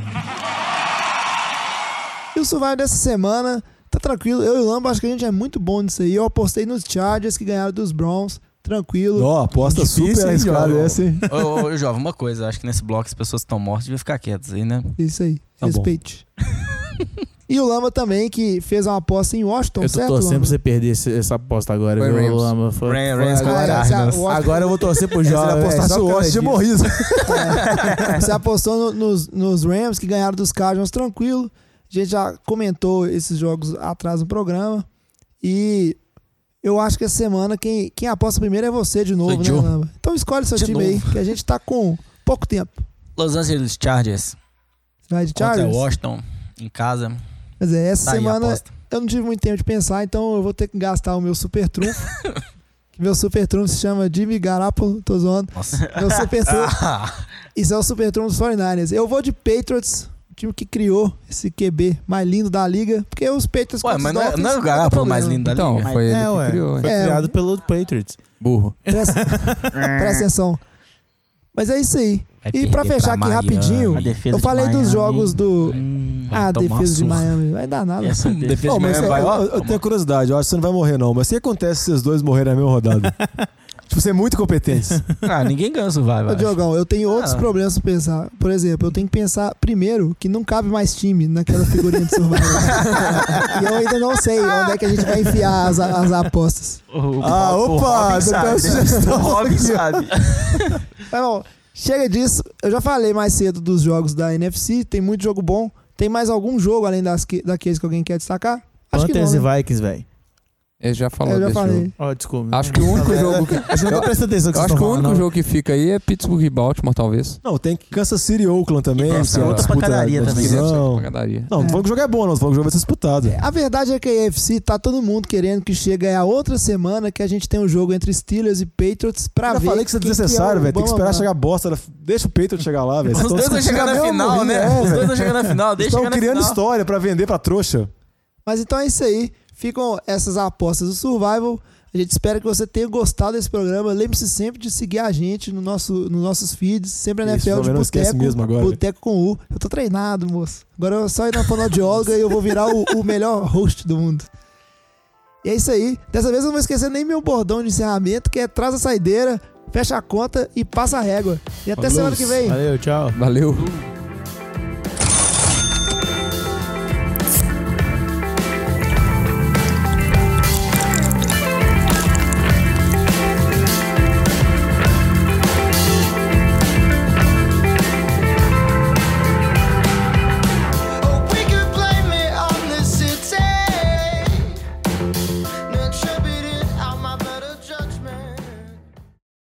E o survival dessa semana, tá tranquilo. Eu e o Lamba, acho que a gente é muito bom nisso aí. Eu apostei nos Chargers que ganharam dos Browns. Tranquilo. Ó, aposta Difícil, super arriscada essa, hein? Ô, ô, ô, Jovem, uma coisa, acho que nesse bloco as pessoas estão mortas deviam ficar quietas aí, né? Isso aí. Tá. Respeite. e o Lamba também, que fez uma aposta em Washington, eu tô certo, torcendo Lamba? pra você perder esse- essa aposta agora, Foi viu, Rams. Lamba? Foi- Ram- foi Rams agora. Washington- Agora eu vou torcer pro Se Jovem. apostasse só o Washington, morrido. <laughs> Você apostou no- nos, nos Rams que ganharam dos Cardinals tranquilo. A gente já comentou esses jogos atrás no programa. E eu acho que essa semana quem, quem aposta primeiro é você de novo, Sou né. Lamba? Então escolhe seu De time aí, novo. que a gente tá com pouco tempo. Los Angeles Chargers Vai de contra Chargers? Washington em casa. Mas é, essa Tá aí semana eu não tive muito tempo de pensar, então eu vou ter que gastar o meu super trunfo. <laughs> meu super trunfo se chama Jimmy Garoppolo, tô zoando. Nossa. Meu super <laughs> trunfo, Ah, isso é o super trunfo dos 49ers. Eu vou de Patriots, time que criou esse QB mais lindo da liga, porque os Patriots Ué, mas não é, Dolphins não é o Garoppolo problema. mais lindo da Então, liga? foi ele é, que ué. criou. Foi É, criado pelo Patriots. Burro. Presta, <laughs> presta atenção. Mas é isso aí. Vai E pra fechar aqui Miami. rapidinho, eu falei dos jogos do. Hum, Ah, defesa de. Miami. Vai dar nada. essa defesa. Defesa Não, de mas Miami eu, vai, eu- eu tenho curiosidade, eu acho que você não vai morrer, não. Mas o que acontece se os dois morrerem na mesma rodada? <laughs> tipo, você é muito competente. <laughs> Ah, ninguém ganha o Survival. Ô, Diogão, eu tenho outros Ah. problemas pra pensar. Por exemplo, eu tenho que pensar, primeiro, que não cabe mais time naquela figurinha de Survival. <laughs> e eu ainda não sei onde é que a gente vai enfiar as, as apostas. O- Ah, o opa, sabe, né? sugestão O Robin sabe. <laughs> Mas bom, chega disso. Eu já falei mais cedo dos jogos da NFC. Tem muito jogo bom. Tem mais algum jogo além das que, daqueles que alguém quer destacar? Acho que Panthers não, né? e Vikings, velho. Ele já falou Eu já desse falei. jogo. Ó, desculpa. Acho que o único jogo que... Acho que não tô prestando atenção que Eu vocês acho que o estão único falando. jogo que fica aí é Pittsburgh e Baltimore, talvez. Não, tem Kansas City e Oakland também. Nossa, que é outra disputa pancadaria da também. divisão. Não, não falando que o jogo é bom, não. Tô falando que o jogo vai ser disputado. A verdade é que a AFC tá todo mundo querendo que chegue a outra semana que a gente tem um jogo entre Steelers e Patriots pra Eu já ver. falei que isso é quem desnecessário, o velho. Tem que esperar chegar a bosta. Deixa o Patriot chegar lá, velho. Os dois vão chegar na final, né? Os dois vão chegar na final. Deixa Estão chegar na criando final. história pra vender pra trouxa. Mas então é isso aí. Ficam essas apostas do Survival. A gente espera que você tenha gostado desse programa. Lembre-se sempre de seguir a gente no nosso, nos nossos feeds. Sempre a Isso, NFL de Boteco. mesmo agora. Boteco com U. Eu tô treinado, moço. Agora eu só ir na fonoaudióloga e eu vou virar o, o melhor host do mundo. E é isso aí. Dessa vez eu não vou esquecer nem meu bordão de encerramento, que é traz a saideira, fecha a conta e passa a régua. E até Falou. semana que vem. Valeu, tchau. Valeu.